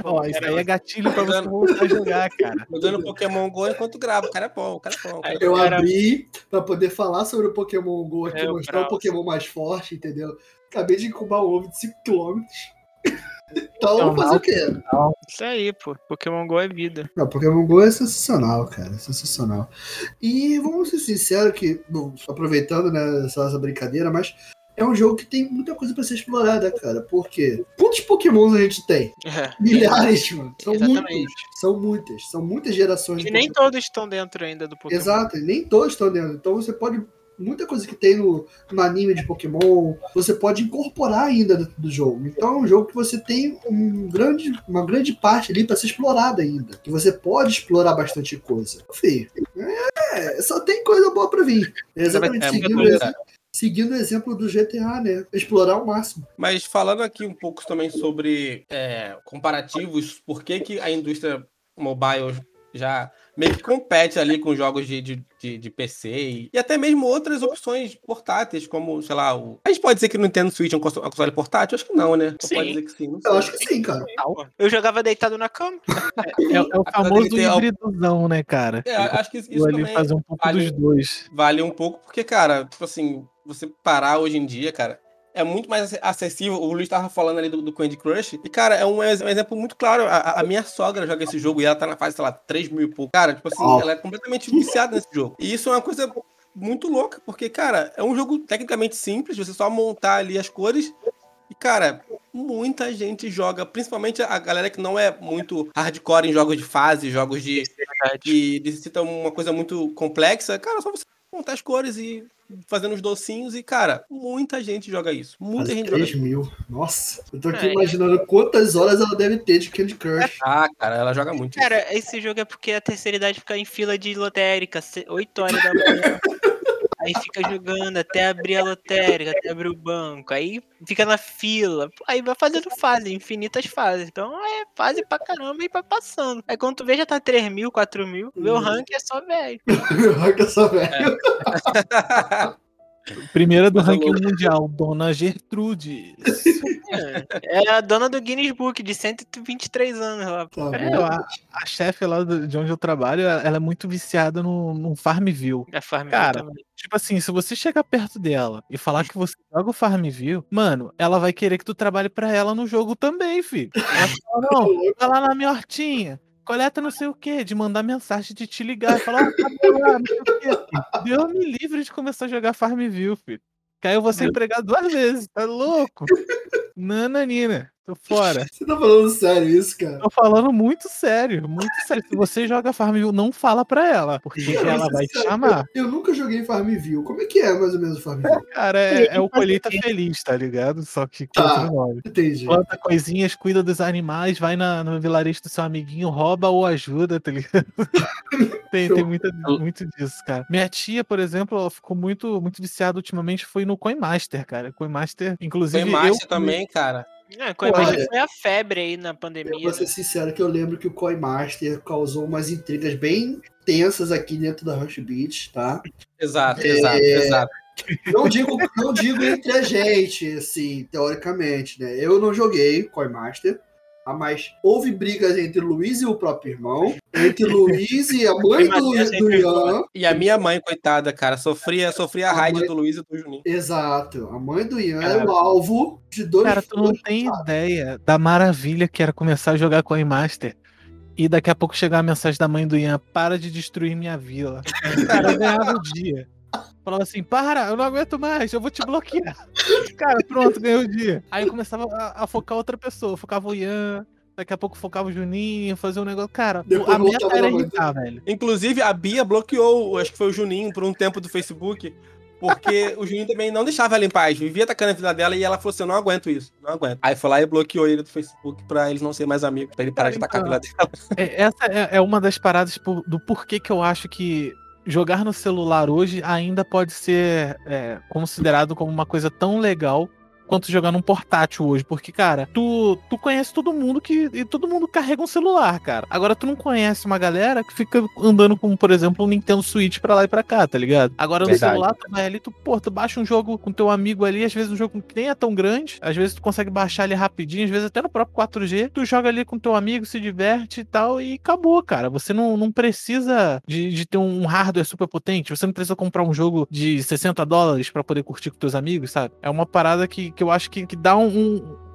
Ó, isso aí é gatilho pra você voltar jogar, cara. *laughs* Jogando Pokémon GO enquanto gravo. O cara é bom, o cara é bom. cara é. Eu Cara- abri pra poder falar sobre o Pokémon GO aqui, É, mostrar o Pokémon mais forte, entendeu? Acabei de incubar um ovo de 5km. *laughs* Então, Não, fazer o quê? Isso aí, pô. Pokémon GO é vida. Não, Pokémon GO é sensacional, cara. é Sensacional. E vamos ser sinceros que, bom, aproveitando né, essa, essa brincadeira, mas é um jogo que tem muita coisa pra ser explorada, cara. Por quê? Quantos Pokémons a gente tem? *laughs* É. Milhares, mano. São Exatamente. muitos. São muitas. São muitas gerações E nem todos estão dentro ainda do Pokémon. Exato, nem todos estão dentro. Então você pode. Muita coisa que tem no, no anime de Pokémon, você pode incorporar ainda dentro do jogo. Então é um jogo que você tem um grande, uma grande parte ali para ser explorada ainda. Que você pode explorar bastante coisa. Enfim, é, só tem coisa boa para vir. Exatamente, É, seguindo, seguindo o exemplo do GTA, né? Explorar ao máximo. Mas falando aqui um pouco também sobre é, comparativos, por que, que a indústria mobile já meio que compete ali com jogos de, de, de, de PC e, e até mesmo outras opções portáteis, como, sei lá, o... A gente pode dizer que o Nintendo Switch é um console, um console portátil? Acho que não, né? Sim. Pode dizer que sim. Eu acho que sim, cara. Eu jogava deitado na cama. É, é o Apesar famoso ter hibridozão, né, cara? É, acho que isso ali também fazer um pouco vale- dos dois. vale um pouco, porque, cara, tipo assim, você parar hoje em dia, cara, é muito mais ac- acessível. O Luiz tava falando ali do, do Candy Crush. E, cara, é um, ex- um exemplo muito claro. A, a minha sogra joga esse jogo e ela tá na fase, sei lá, 3 mil e pouco. Cara, tipo assim, ela é completamente viciada nesse jogo. E isso é uma coisa muito louca, porque, cara, é um jogo tecnicamente simples, você só montar ali as cores. E, cara, muita gente joga, principalmente a galera que não é muito hardcore em jogos de fase, jogos de, que necessita uma coisa muito complexa, cara, só você montar as cores e fazendo os docinhos e, cara, muita gente joga isso. Muita gente joga 3 isso. mil. Nossa, eu tô aqui É. imaginando quantas horas ela deve ter de Candy Crush. *laughs* Ah, cara, ela joga muito. isso. Cara, esse jogo é porque a terceira idade fica em fila de lotérica, 8 horas da manhã. *laughs* Aí fica jogando até abrir a lotérica, até abrir o banco. Aí fica na fila. Aí vai fazendo fase, infinitas fases. Então é fase pra caramba e vai passando. Aí quando tu vê já tá 3 mil, 4 mil. Meu Hum. rank é só velho. *laughs* Olha só, velho. *laughs* Primeira do é ranking louco. mundial, Dona Gertrude. É, é a dona do Guinness Book de 123 anos lá. Tá É, a, a chefe lá do- de onde eu trabalho, ela é muito viciada no, no Farmville. A Farm Cara, também. Tipo assim, se você chegar perto dela e falar que você joga o Farmville, mano, ela vai querer que tu trabalhe pra ela no jogo também, filho. Ela fala, não, *laughs* vai lá na minha hortinha, coleta não sei o que, de mandar mensagem de te ligar e falar, ó, cadê lá, não sei o quê. Deus me livre de começar a jogar Farmville, filho. Vou ser empregado duas vezes, tá louco? Nananina, tô fora. *laughs* Você tá falando sério isso, cara? Tô falando muito sério, muito sério. Se você joga Farmville, não fala pra ela, porque ela vai te chamar. Eu nunca joguei Farmville. Como é que é mais ou menos o Farmville? *laughs* Cara, é, é o colheita feliz, tá ligado? Só que com Tá. outro nome. Entendi. Planta coisinhas, cuida dos animais, vai na, no vilarejo do seu amiguinho, rouba ou ajuda, tá ligado? *laughs* tem tem muita, muito disso, cara. Minha tia, por exemplo, ela ficou muito, muito viciada ultimamente, foi no Coin Master, cara. Coin Master, inclusive. Eu, Master também, cara. É, Coinmaster Olha, foi a febre aí na Eu pandemia. vou ser né? sincero que eu lembro que o Coinmaster causou umas intrigas bem tensas aqui dentro da Rush Beat, tá? Exato, É, exato, exato. Não digo, não digo entre a gente, assim, teoricamente, né? Eu não joguei Coinmaster, tá? Mas houve brigas entre Luiz e o próprio irmão, entre Luiz e a mãe do, do Ian. E a minha mãe, coitada, cara, sofria, sofria a A raid mãe- do Luiz e do Juninho. Exato, a mãe do Ian Cara. era o alvo de dois Cara, tu não tem ideia da maravilha que era começar a jogar Coinmaster e daqui a pouco chegar a mensagem da mãe do Ian, para de destruir minha vila. *laughs* Cara, eu ganhava o dia. Falava assim, para, eu não aguento mais, eu vou te bloquear. *laughs* Cara, pronto, ganhei o dia. Aí eu começava a, a focar outra pessoa, focava o Ian, daqui a pouco focava o Juninho, fazia um negócio. Cara, Depois a meta era irritar, velho. Inclusive, a Bia bloqueou, acho que foi o Juninho, por um tempo do Facebook, porque o Juninho também não deixava ela em paz, vivia atacando a vida dela e ela falou assim: eu não aguento isso, não aguento. Aí foi lá e bloqueou ele do Facebook pra eles não serem mais amigos, pra ele parar de atacar a vida dela. É, essa é, é uma das paradas por- do porquê que eu acho que jogar no celular hoje ainda pode ser é, considerado como uma coisa tão legal quanto jogar num portátil hoje. Porque, cara, tu, tu conhece todo mundo que. E todo mundo carrega um celular, cara. Agora tu não conhece uma galera que fica andando com, por exemplo, um Nintendo Switch pra lá e pra cá, tá ligado? Agora no Verdade. celular, tu vai ali, tu, pô, tu baixa um jogo com teu amigo ali, às vezes um jogo que nem é tão grande, às vezes tu consegue baixar ali rapidinho, às vezes até no próprio 4G, tu joga ali com teu amigo, se diverte e tal, e acabou, cara. Você não, não precisa de, de ter um hardware super potente, você não precisa comprar um jogo de 60 dólares pra poder curtir com teus amigos, sabe? É uma parada que, que eu acho que, que dá um,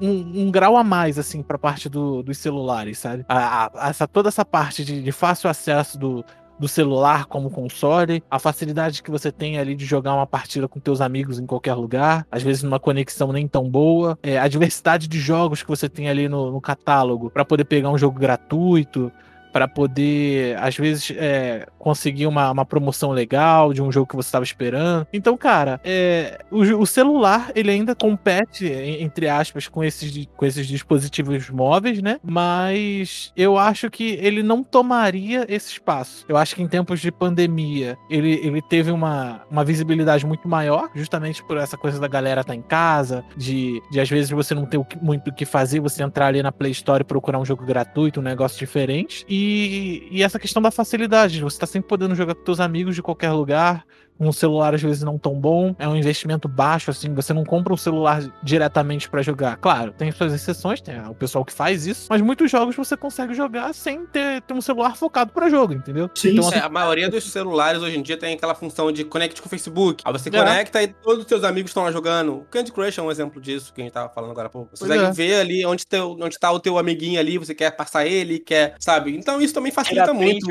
um, um- grau a mais, assim, pra parte do- dos celulares, sabe? A, a- essa, toda essa parte de, de fácil acesso do, do celular como console, a facilidade que você tem ali de jogar uma partida com teus amigos em qualquer lugar, às vezes numa conexão nem tão boa, é, a diversidade de jogos que você tem ali no, no catálogo para poder pegar um jogo gratuito, para poder, às vezes, é, conseguir uma, uma promoção legal de um jogo que você estava esperando. Então, cara, é, o, o celular, ele ainda compete, en- entre aspas, com esses, com esses dispositivos móveis, né? Mas eu acho que ele não tomaria esse espaço. Eu acho que em tempos de pandemia, ele, ele teve uma, uma visibilidade muito maior, justamente por essa coisa da galera estar em casa, de, de às vezes você não ter muito o que fazer, você entrar ali na Play Store e procurar um jogo gratuito, um negócio diferente. E, e essa questão da facilidade, você tá sempre podendo jogar com seus amigos de qualquer lugar, um celular às vezes não tão bom, é um investimento baixo, assim, você não compra um celular diretamente pra jogar. Claro, tem suas exceções, tem o pessoal que faz isso, mas muitos jogos você consegue jogar sem ter, ter um celular focado pra jogo, entendeu? Sim, Então, sim. É, a maioria dos celulares hoje em dia tem aquela função de conect com o Facebook. Aí você É. conecta e todos os seus amigos estão lá jogando. O Candy Crush é um exemplo disso que a gente tava falando agora há pouco. Você Pois consegue é. ver ali onde, teu, onde tá o teu amiguinho ali, você quer passar ele, quer, sabe? Então isso também Tirar facilita muito.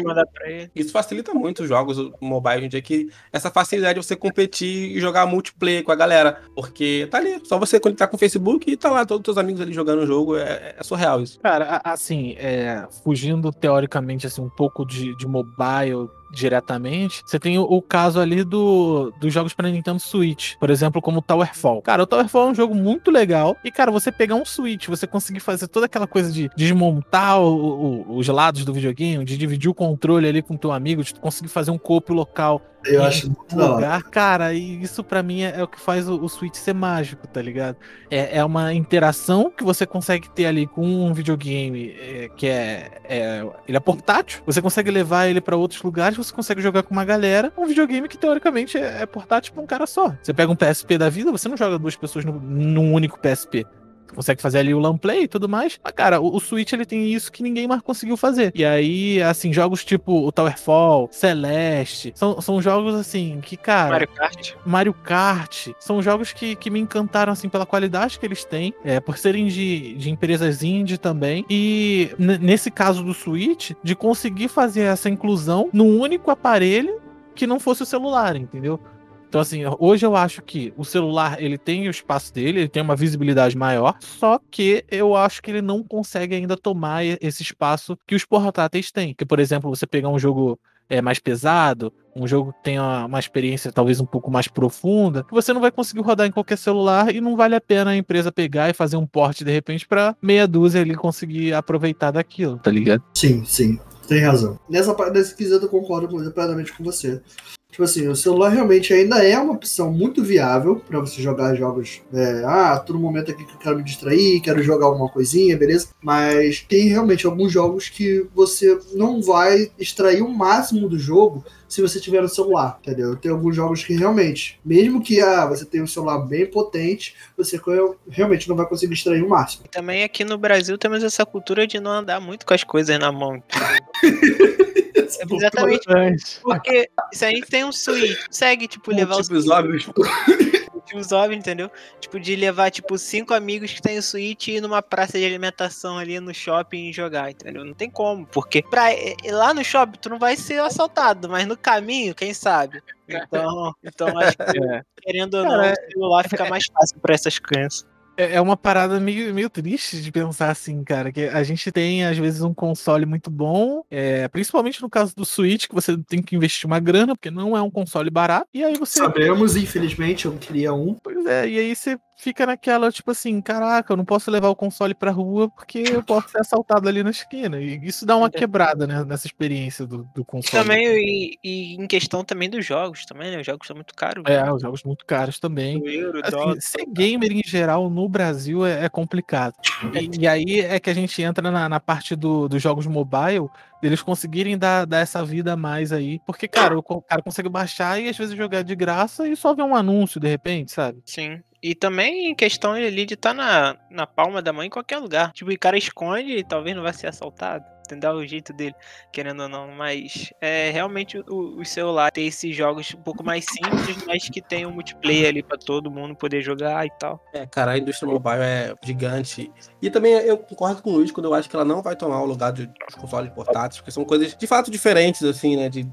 Isso facilita muito os jogos mobile hoje em dia, que essa facilidade de você competir e jogar multiplayer com a galera. Porque tá ali, só você conectar com o Facebook e tá lá todos os seus amigos ali jogando o jogo. É, é surreal isso. Cara, assim, é, fugindo teoricamente assim, um pouco de, de mobile diretamente, você tem o, o caso ali do, dos jogos para Nintendo Switch, por exemplo, como o Towerfall. Cara, o Towerfall é um jogo muito legal e, cara, você pegar um Switch, você conseguir fazer toda aquela coisa de desmontar o- o- os lados do videogame, de dividir o controle ali com teu amigo, de conseguir fazer um copo local Eu acho muito lugar, cara, e isso pra mim é, é o que faz o, o Switch ser mágico, tá ligado? É, é uma interação que você consegue ter ali com um videogame é, que é, é- Ele é portátil, você consegue levar ele pra outros lugares, você consegue jogar com uma galera. Um videogame que teoricamente é, é portátil pra um cara só. Você pega um PSP da vida, você não joga duas pessoas no, num único PSP. Você consegue fazer ali o LAN play e tudo mais. Mas, cara, o, o Switch ele tem isso que ninguém mais conseguiu fazer. E aí, assim, jogos tipo o Towerfall, Celeste, são, são jogos assim que, cara. Mario Kart. Mario Kart, são jogos que, que me encantaram assim pela qualidade que eles têm, é, por serem de, de empresas indie também, e nesse caso do Switch, de conseguir fazer essa inclusão num único aparelho que não fosse o celular, entendeu? Então, assim, hoje eu acho que o celular ele tem o espaço dele, ele tem uma visibilidade maior, só que eu acho que ele não consegue ainda tomar esse espaço que os portáteis têm. Que, por exemplo, você pegar um jogo é, mais pesado, um jogo que tenha uma experiência talvez um pouco mais profunda, que você não vai conseguir rodar em qualquer celular e não vale a pena a empresa pegar e fazer um porte de repente pra meia dúzia ali conseguir aproveitar daquilo, tá ligado? Sim, sim. Tem razão. Nessa parte desse quesito eu concordo plenamente com você. Tipo assim, o celular realmente ainda é uma opção muito viável para você jogar jogos. É, ah, todo momento aqui que eu quero me distrair, quero jogar alguma coisinha, beleza? Mas tem realmente alguns jogos que você não vai extrair o máximo do jogo se você tiver no celular, entendeu? Tem alguns jogos que realmente, mesmo que ah, você tenha um celular bem potente, você realmente não vai conseguir extrair o máximo. Também aqui no Brasil temos essa cultura de não andar muito com as coisas na mão. *laughs* É exatamente. Porque se a gente tem um Switch, consegue, tipo, levar *laughs* tipo, os óbvios. os óbvios, entendeu? Tipo, de levar, tipo, cinco amigos que tem o Switch e ir numa praça de alimentação ali no shopping e jogar, entendeu? Não tem como. Porque pra, lá no shopping tu não vai ser assaltado, mas no caminho, quem sabe? *laughs* Então, então acho que, é. querendo ou não, o celular fica mais fácil pra essas crianças. É, é uma parada meio, meio triste de pensar assim, cara. Que a gente tem, às vezes, um console muito bom, é, principalmente no caso do Switch, que você tem que investir uma grana, porque não é um console barato. E aí você. Sabemos, infelizmente, eu queria um. Pois é, e aí você fica naquela, tipo assim, caraca, eu não posso levar o console pra rua porque eu posso ser assaltado ali na esquina. E isso dá uma quebrada né, nessa experiência do, do console. Também, e, e, em questão também dos jogos, também, né? Os jogos são muito caros. É, né? os jogos muito caros também. Euro, assim, ser gamer em geral no Brasil é, é complicado. E, e, aí é que a gente entra na, na parte do, dos jogos mobile, deles conseguirem dar, dar essa vida a mais aí. Porque, cara, o cara consegue baixar e às vezes jogar de graça e só ver um anúncio de repente, sabe? Sim. E também em questão ali de estar tá na, na palma da mãe em qualquer lugar. Tipo, o cara esconde e talvez não vai ser assaltado entender o jeito dele, querendo ou não. Mas é realmente o, o celular ter esses jogos um pouco mais simples, mas que tem um multiplayer ali para todo mundo poder jogar e tal. É, cara, a indústria mobile é gigante. E também eu concordo com o Luiz quando eu acho que ela não vai tomar o lugar de, dos consoles portáteis, porque são coisas de fato diferentes, assim, né? De,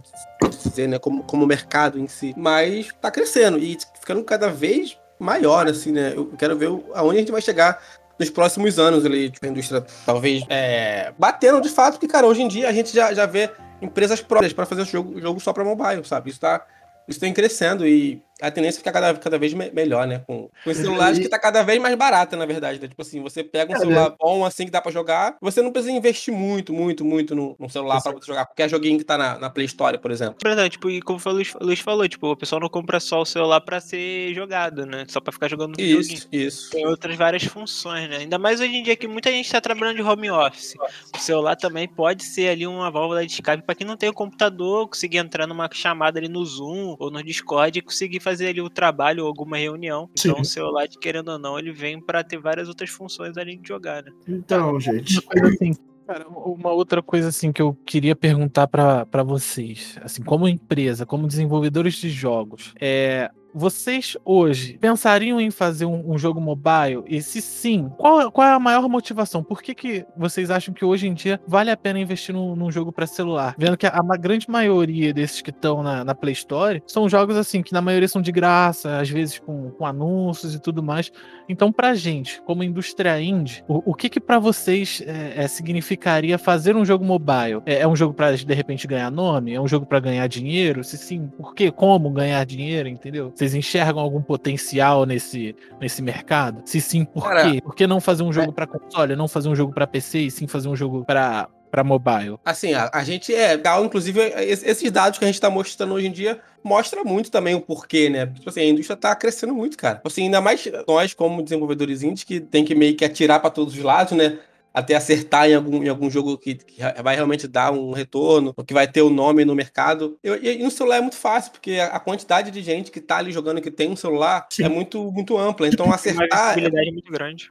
dizer, né? Como, como mercado em si. Mas tá crescendo e ficando cada vez maior, assim, né? Eu quero ver aonde a gente vai chegar nos próximos anos ali, tipo, a indústria talvez é, batendo de fato, porque, cara, hoje em dia a gente já, já vê empresas próprias para fazer jogo, jogo só para mobile, sabe? Isso tá, isso tem crescendo e a tendência fica cada, cada vez me melhor, né? Com, com celulares e... que tá cada vez mais barata, na verdade. Né? Tipo assim, você pega um é, celular né? bom assim que dá pra jogar, você não precisa investir muito, muito, muito no, no celular para você jogar qualquer joguinho que tá na, na Play Store, por exemplo. Verdade, tipo, e como o Luiz, Luiz falou, tipo, o pessoal não compra só o celular para ser jogado, né? Só para ficar jogando no isso, joguinho. Isso. Tem outras várias funções, né? Ainda mais hoje em dia que muita gente tá trabalhando de home office. O celular também pode ser ali uma válvula de escape para quem não tem o computador, conseguir entrar numa chamada ali no Zoom ou no Discord e conseguir fazer ali o trabalho ou alguma reunião. Sim. Então o celular, querendo ou não, ele vem para ter várias outras funções além de jogar, né? Então, gente. Assim, cara, uma outra coisa assim que eu queria perguntar para vocês, assim, como empresa, como desenvolvedores de jogos, é vocês hoje pensariam em fazer um, um, jogo mobile? E se sim, qual, qual é a maior motivação? Por que, que vocês acham que hoje em dia vale a pena investir num, num jogo para celular? Vendo que a, a, grande maioria desses que estão na, na, Play Store são jogos assim, que na maioria são de graça, às vezes com, com anúncios e tudo mais. Então, pra gente, como indústria indie, o, o que que para vocês é, é, significaria fazer um jogo mobile? É, é um jogo para de repente ganhar nome? É um jogo para ganhar dinheiro? Se sim, por quê? Como ganhar dinheiro, entendeu? Vocês enxergam algum potencial nesse, nesse mercado? Se sim, por Cara, quê? Por que não fazer um jogo é... para console, não fazer um jogo para PC e sim fazer um jogo para para mobile? Assim, a, a, gente é legal, inclusive, esses dados que a gente está mostrando hoje em dia mostra muito também o porquê, né? Tipo assim, a indústria está crescendo muito, cara. Assim, ainda mais nós, como desenvolvedores indies, que tem que meio que atirar para todos os lados, né? Até acertar em algum, em algum jogo que, que, vai realmente dar um retorno, ou que vai ter o um nome no mercado. Eu, e, no celular é muito fácil, porque a, a, quantidade de gente que tá ali jogando que tem um celular Sim. é muito, muito ampla. Então acertar. A visibilidade é muito grande.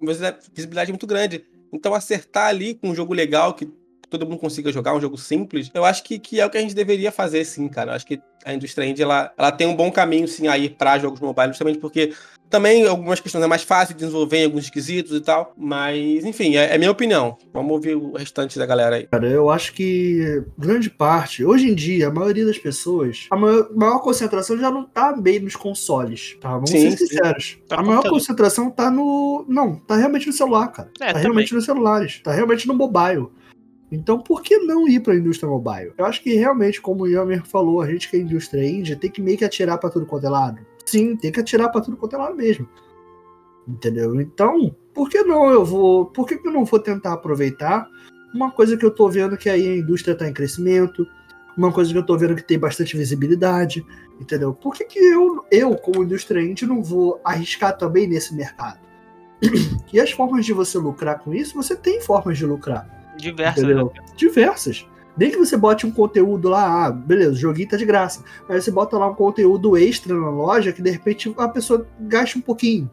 Visibilidade é muito grande. Então acertar ali com um jogo legal que todo mundo consiga jogar, um jogo simples, eu acho que, que é o que a gente deveria fazer, sim, cara. Eu acho que a indústria indie, ela, ela tem um bom caminho, sim, aí para jogos mobile, justamente porque também algumas questões é mais fácil de desenvolver em alguns esquisitos e tal. Mas, enfim, é, é, minha opinião. Vamos ouvir o restante da galera aí. Cara, eu acho que grande parte, hoje em dia, a maioria das pessoas, a maior, maior concentração já não tá bem nos consoles, tá? Vamos sim, ser sinceros. Tá a maior concentração tá no. Não, tá realmente no celular, cara. É, tá também. realmente nos celulares. Tá realmente no mobile. Então, por que não ir para a indústria mobile? Eu acho que realmente, como o Yammer falou, a gente que é indústria indie tem que meio que atirar para tudo quanto é lado. Sim, tem que atirar para tudo quanto é lado mesmo. Entendeu? Então, por que não eu vou. Por que, que eu não vou tentar aproveitar uma coisa que eu tô vendo que aí a indústria está em crescimento? uma coisa que eu tô vendo que tem bastante visibilidade, entendeu? Por que, que eu, eu, como indústria indie, não vou arriscar também nesse mercado? *clears throat* E as formas de você lucrar com isso, você tem formas de lucrar. Diversas. Entendeu? né? Diversas. Nem que você bote um conteúdo lá, ah, beleza, o joguinho tá de graça. Aí você bota lá um conteúdo extra na loja que de repente a pessoa gasta um pouquinho.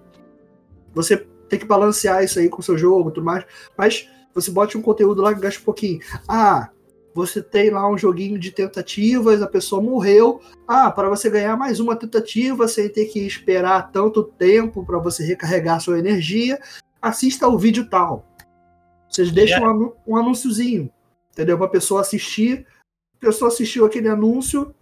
Você tem que balancear isso aí com o seu jogo e tudo mais. Mas você bote um conteúdo lá que gasta um pouquinho. Ah, você tem lá um joguinho de tentativas, a pessoa morreu. Ah, para você ganhar mais uma tentativa, sem ter que esperar tanto tempo para você recarregar sua energia, assista ao vídeo tal. Vocês deixam um, anu- um anúnciozinho, entendeu? Pra pessoa assistir. A pessoa assistiu aquele anúncio,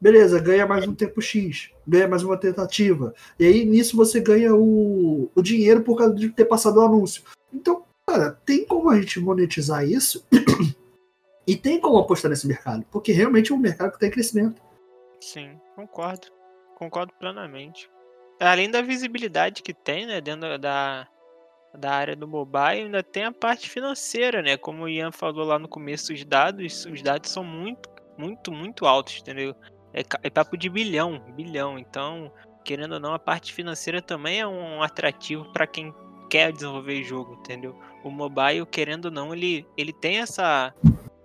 beleza, ganha mais um tempo X, ganha mais uma tentativa. E aí nisso você ganha o, o dinheiro por causa de ter passado o anúncio. Então, cara, tem como a gente monetizar isso *clears throat* e tem como apostar nesse mercado, porque realmente é um mercado que está em crescimento. Sim, concordo. Concordo plenamente. Além da visibilidade que tem, né, dentro da, da área do mobile, ainda tem a parte financeira, né? Como o Ian falou lá no começo, os dados, os dados são muito, muito, muito altos, entendeu? É, é papo de bilhão, bilhão. Então, querendo ou não, a parte financeira também é um atrativo para quem quer desenvolver jogo, entendeu? O mobile, querendo ou não, ele, ele tem essa,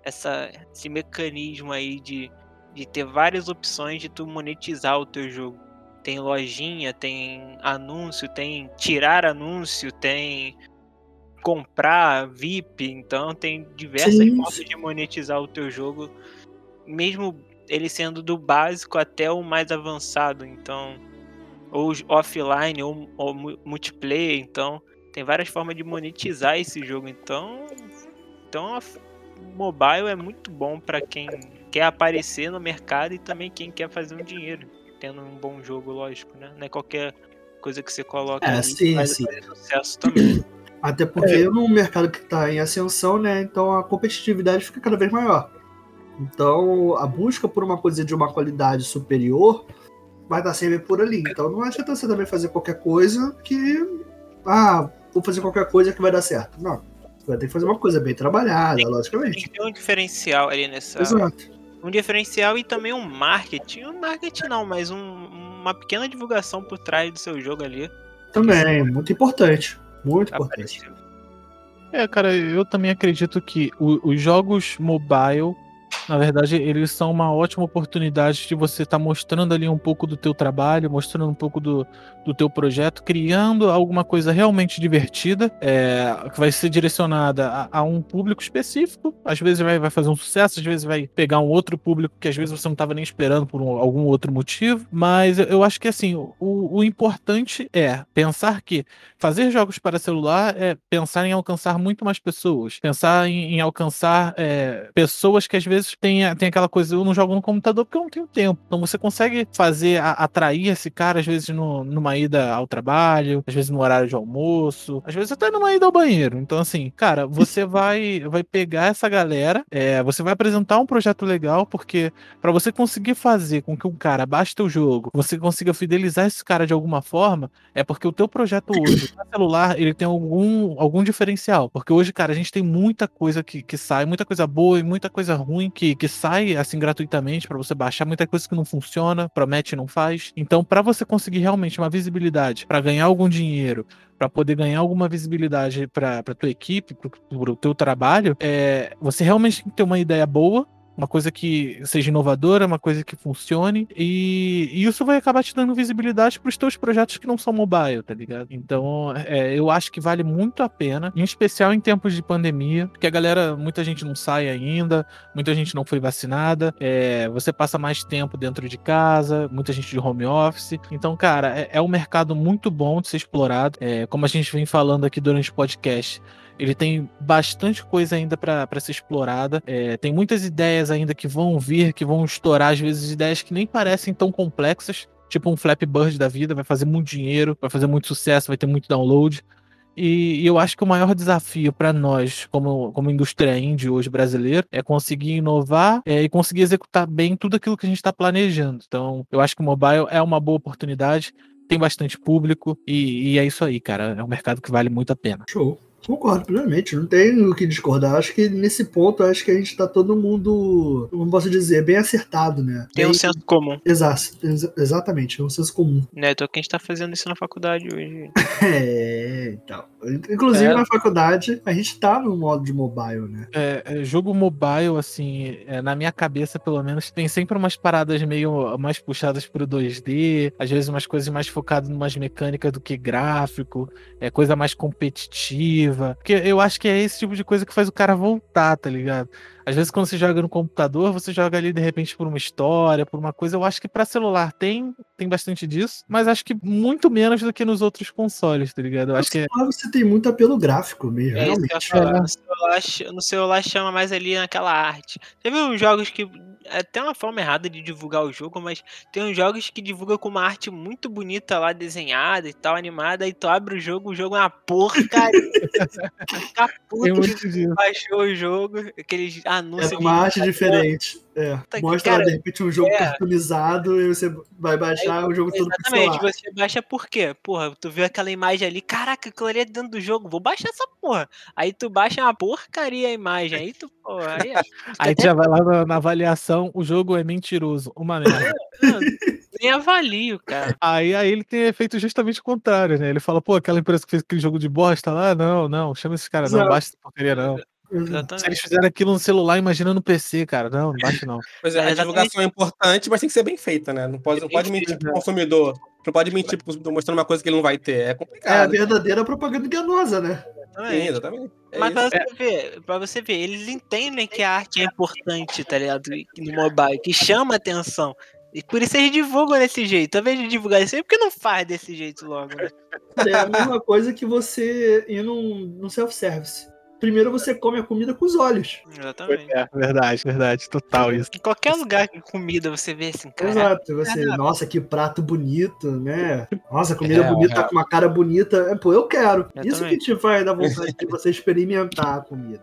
essa, esse mecanismo aí de, de ter várias opções de tu monetizar o teu jogo. Tem lojinha, tem anúncio, tem tirar anúncio, tem comprar VIP, então tem diversas Sim, formas de monetizar o teu jogo, mesmo ele sendo do básico até o mais avançado, então ou offline ou, ou mu- multiplayer, então tem várias formas de monetizar esse jogo, então então mobile é muito bom para quem quer aparecer no mercado e também quem quer fazer um dinheiro, tendo um bom jogo, lógico, né? Não é qualquer coisa que você coloca É, ali sim, sim. sucesso também. *clears throat* Até porque é um mercado que está em ascensão, né? Então a competitividade fica cada vez maior. Então a busca por uma coisa de uma qualidade superior vai estar sempre por ali. Então não adianta você também fazer qualquer coisa que. Ah, vou fazer qualquer coisa que vai dar certo. Não. Você vai ter que fazer uma coisa bem trabalhada, Tem- Tem logicamente. que ter um diferencial ali nessa. Exato. Um diferencial e também um marketing. Um marketing não, mas um- uma pequena divulgação por trás do seu jogo ali. Também, muito importante. Muito importante. É, cara, eu também acredito que o- os jogos mobile, na verdade, eles são uma ótima oportunidade de você estar mostrando ali um pouco do teu trabalho, mostrando um pouco do, do teu projeto, criando alguma coisa realmente divertida, é, que vai ser direcionada a, a um público específico. Às vezes vai, vai fazer um sucesso, às vezes vai pegar um outro público que às vezes você não estava nem esperando por um- algum outro motivo. Mas eu, eu acho que assim, o, o importante é pensar que fazer jogos para celular é pensar em alcançar muito mais pessoas, pensar em, em alcançar é, pessoas que às vezes têm, a- têm aquela coisa, eu não jogo no computador porque eu não tenho tempo. Então você consegue fazer, a- atrair esse cara, às vezes no- numa ida ao trabalho, às vezes no horário de almoço, às vezes até numa ida ao banheiro. Então assim, cara, você vai, vai pegar essa galera, é, você vai apresentar um projeto legal, porque para você conseguir fazer com que um cara baixe teu jogo, você consiga fidelizar esse cara de alguma forma, é porque o teu projeto hoje, no celular, ele tem algum, algum diferencial. Porque hoje, cara, a gente tem muita coisa que, que sai, muita coisa boa e muita coisa ruim que, que sai, assim, gratuitamente pra você baixar, muita coisa que não funciona, promete e não faz. Então, pra você conseguir realmente uma visibilidade, pra ganhar algum dinheiro, pra poder ganhar alguma visibilidade pra tua equipe, pro, pro teu trabalho, é, você realmente tem que ter uma ideia boa, uma coisa que seja inovadora, uma coisa que funcione, e, e isso vai acabar te dando visibilidade para os teus projetos que não são mobile, tá ligado? Então, é, eu acho que vale muito a pena, em especial em tempos de pandemia, porque a galera, muita gente não sai ainda, muita gente não foi vacinada, é, você passa mais tempo dentro de casa, muita gente de home office. Então, cara, é, é um mercado muito bom de ser explorado. É, como a gente vem falando aqui durante o podcast, ele tem bastante coisa ainda para ser explorada. É, tem muitas ideias ainda que vão vir, que vão estourar, às vezes ideias que nem parecem tão complexas. Tipo um Flappy Bird da vida, vai fazer muito dinheiro, vai fazer muito sucesso, vai ter muito download. E, e eu acho que o maior desafio para nós, como, como indústria indie hoje brasileira, é conseguir inovar é, e conseguir executar bem tudo aquilo que a gente está planejando. Então, eu acho que o mobile é uma boa oportunidade, tem bastante público e, e é isso aí, cara. É um mercado que vale muito a pena. Show. Concordo plenamente, não tem o que discordar. Acho que nesse ponto, acho que a gente tá todo mundo, como posso dizer, bem acertado, né? Tem um senso comum, Exato, exa- exatamente, é um senso comum. né? Então que a gente tá fazendo isso na faculdade hoje. *laughs* É, Inclusive É. na faculdade, a gente tá no modo de mobile, né? É, é, jogo mobile, assim, é, na minha cabeça, pelo menos, tem sempre umas paradas meio mais puxadas pro 2D, às vezes umas coisas mais focadas em umas mecânicas do que gráfico, é coisa mais competitiva. Porque eu acho que é esse tipo de coisa que faz o cara voltar, tá ligado? Às vezes, quando você joga no computador, você joga ali de repente por uma história, por uma coisa. Eu acho que pra celular tem, tem bastante disso, mas acho que muito menos do que nos outros consoles, tá ligado? Eu acho que é. Você tem muito apelo gráfico mesmo, É isso que eu ia realmente. É. No celular, ch- no celular chama mais ali naquela arte. Você viu uns jogos que. É até uma forma errada de divulgar o jogo, mas tem uns jogos que divulgam com uma arte muito bonita lá, desenhada e tal, animada, e tu abre o jogo, o jogo é uma porcaria. *laughs* Fica puto que baixou o jogo, aqueles É uma arte diferente. É. Mostra lá, cara, de repente um jogo é. e você vai baixar o jogo todo Exatamente, pixelado. você baixa por quê? Porra, tu viu aquela imagem ali, caraca, aquilo ali é dentro do jogo, vou baixar essa porra. Aí tu baixa uma porcaria a imagem, aí tu, porra, aí é. *laughs* Aí tu já vai lá na, na avaliação, o jogo é mentiroso, uma merda. Não, nem avalio, cara. Aí, aí ele tem feito justamente o contrário, né? Ele fala, pô, aquela empresa que fez aquele jogo de bosta lá, não, não, chama esses caras, não, Exato. baixa essa porcaria, não. Se eles Exatamente. fizeram aquilo no celular, imagina no PC, cara. Não, não baixa não. Pois é, É, a exatamente. divulgação é importante, mas tem que ser bem feita, né? Não pode, não pode mentir pro consumidor. Não pode mentir pro consumidor mostrando uma coisa que ele não vai ter. É É a complicado. verdadeira propaganda enganosa, né? Sim, Exatamente. exatamente. É Mas isso. pra você ver, pra você ver, eles entendem que a arte é importante, tá ligado? No mobile, que chama atenção. E por isso eles divulgam desse jeito. Ao invés de divulgar desse jeito, por que não faz desse jeito logo, né? É a mesma coisa que você ir num, num self-service. Primeiro você come a comida com os olhos. Exatamente. É, verdade, verdade, total isso. Em qualquer lugar que comida você vê assim, cara. Exato. Você, nossa, que prato bonito, né? Nossa, comida Real, bonita, real. tá com uma cara bonita. É, pô, eu quero. Eu Isso também. que te vai dar vontade de você experimentar a comida.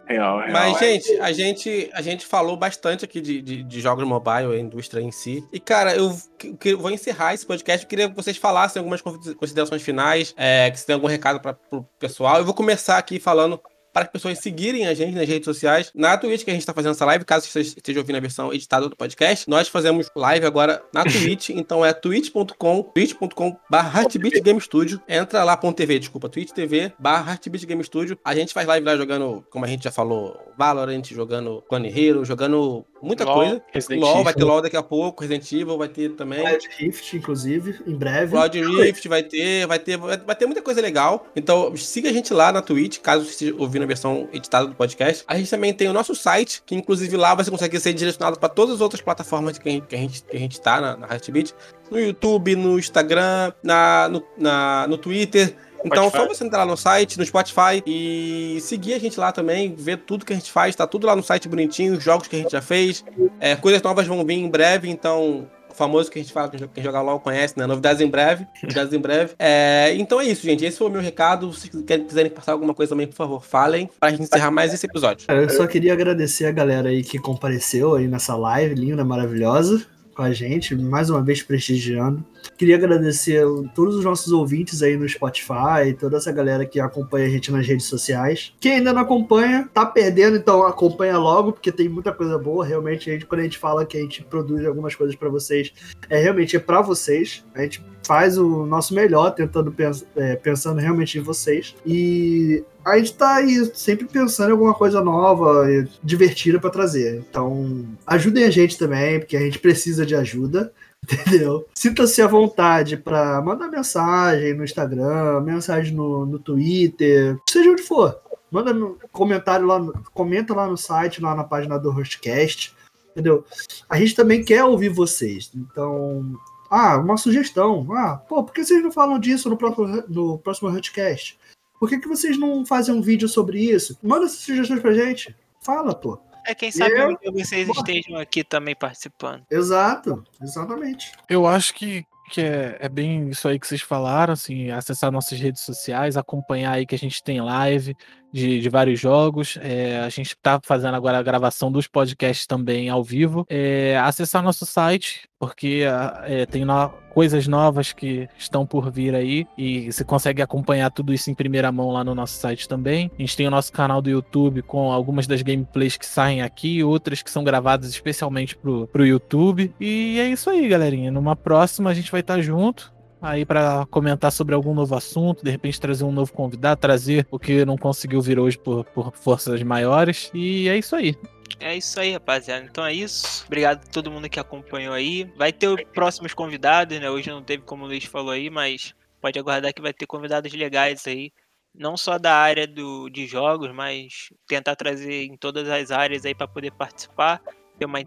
Mas, gente, a gente, a gente falou bastante aqui de, de, de jogos mobile, a indústria em si. E, cara, eu, que- vou encerrar esse podcast. Eu queria que vocês falassem algumas considerações finais, é, que se tem algum recado para o pessoal. Eu vou começar aqui falando para as pessoas seguirem a gente nas redes sociais. Na Twitch, que a gente está fazendo essa live, caso vocês estejam ouvindo a versão editada do podcast, nós fazemos live agora na *laughs* Twitch. então é twitch.com, twitch.com barra Game Studio. Entra lá, ponto .tv, desculpa, twitch TV barra Game Studio. A gente faz live lá jogando, como a gente já falou, Valorant, jogando Clone Hero, jogando muita LOL, coisa. Resident LOL, vai ter. LOL daqui a pouco, Resident Evil vai ter também. Wild Rift, inclusive, em breve. Cloud Rift vai ter, vai ter, vai ter muita coisa legal. Então siga a gente lá na Twitch, caso você esteja ouvindo versão editada do podcast. A gente também tem o nosso site, que inclusive lá você consegue ser direcionado para todas as outras plataformas que a gente, que a gente, que a gente tá na, na Heartbeat. No YouTube, no Instagram, na, no, na, no Twitter. Então, Spotify. só você entrar lá no site, no Spotify e seguir a gente lá também, ver tudo que a gente faz, tá tudo lá no site bonitinho, os jogos que a gente já fez. É, coisas novas vão vir em breve, então. Famoso que a gente fala, quem joga- LOL conhece, né? Novidades em breve. *laughs* Novidades em breve. É, então é isso, gente. Esse foi o meu recado. Se quiserem passar alguma coisa também, por favor, falem. Pra gente encerrar mais esse episódio. Cara, eu só queria agradecer a galera aí que compareceu aí nessa live linda, maravilhosa com a gente, mais uma vez prestigiando. Queria agradecer todos os nossos ouvintes aí no Spotify, toda essa galera que acompanha a gente nas redes sociais. Quem ainda não acompanha, tá perdendo, então acompanha logo, porque tem muita coisa boa. Realmente, a gente, quando a gente fala que a gente produz algumas coisas pra vocês, é realmente é para vocês. A gente faz o nosso melhor, tentando pens é, pensando realmente em vocês. E a gente tá aí sempre pensando em alguma coisa nova e divertida pra trazer. Então, ajudem a gente também, porque a gente precisa de ajuda. *laughs* Entendeu? Sinta-se à vontade pra mandar mensagem no Instagram, mensagem no, no Twitter, seja onde for. Manda no comentário lá, comenta lá no site, lá na página do Hostcast. Entendeu? A gente também quer ouvir vocês. Então, ah, uma sugestão. Ah, pô, por que vocês não falam disso no próximo, no próximo Hotcast? Por que, que vocês não fazem um vídeo sobre isso? Manda essas sugestões pra gente. Fala, pô. É quem sabe Eu- vocês estejam aqui também participando. Exato, exatamente. Eu acho que, que é, é bem isso aí que vocês falaram, assim, acessar nossas redes sociais, acompanhar aí que a gente tem live de, de vários jogos. É, a gente está fazendo agora a gravação dos podcasts também ao vivo. É, acessar nosso site, porque é, tem no, coisas novas que estão por vir aí e você consegue acompanhar tudo isso em primeira mão lá no nosso site também. A gente tem o nosso canal do YouTube com algumas das gameplays que saem aqui, outras que são gravadas especialmente pro, pro YouTube. E é isso aí, galerinha. Numa próxima a gente vai estar junto aí para comentar sobre algum novo assunto, de repente trazer um novo convidado, trazer o que não conseguiu vir hoje por, por forças maiores. E é isso aí. É isso aí, rapaziada. Então é isso. Obrigado a todo mundo que acompanhou aí. Vai ter próximos convidados, né? Hoje não teve, como o Luiz falou aí, mas pode aguardar que vai ter convidados legais aí. Não só da área do, de jogos, mas tentar trazer em todas as áreas aí para poder participar ter uma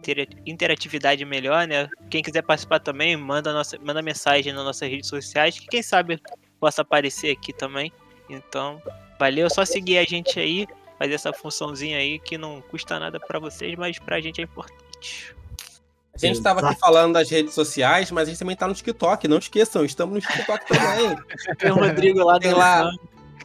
interatividade melhor, né? Quem quiser participar também, manda, nossa, manda mensagem nas nossas redes sociais, que quem sabe possa aparecer aqui também. Então, valeu, só seguir a gente aí, fazer essa funçãozinha aí que não custa nada para vocês, mas pra gente é importante. A gente estava aqui falando das redes sociais, mas a gente também tá no TikTok, não esqueçam, estamos no TikTok também. *laughs* Tem o Rodrigo lá, tem lá.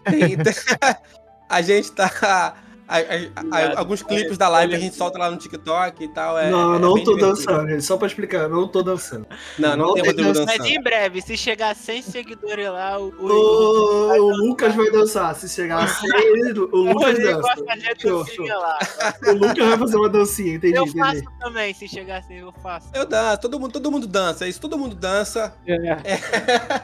Tem, tem, *laughs* a gente tá a, a, a, alguns clipes da live a gente solta lá no TikTok e tal. É, não, é não tô dançando, gente. Só pra explicar, não tô dançando. Não, não, não tem Rodrigo dançando. Mas em breve, se chegar 100 seguidores lá, o, o, o, o Lucas vai dançar. Se chegar a 100, o *laughs* Lucas dança. O Lucas vai fazer uma dancinha, entendi. Eu faço entendi. também, se chegar assim, eu faço. Eu danço, todo mundo, todo mundo dança, é isso, todo mundo dança. É. É.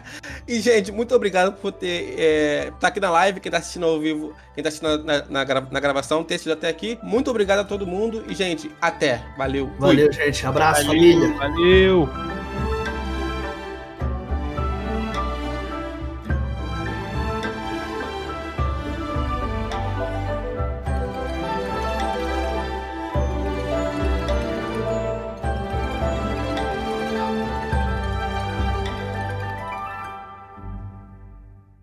*laughs* e, gente, muito obrigado por ter é, tá aqui na live, quem tá assistindo ao vivo, quem tá assistindo na, na, na, na gravação, ter assistido até aqui. Muito obrigado a todo mundo e, gente, até. Valeu. Valeu, Fui. gente. Abraço, valeu, família. Valeu.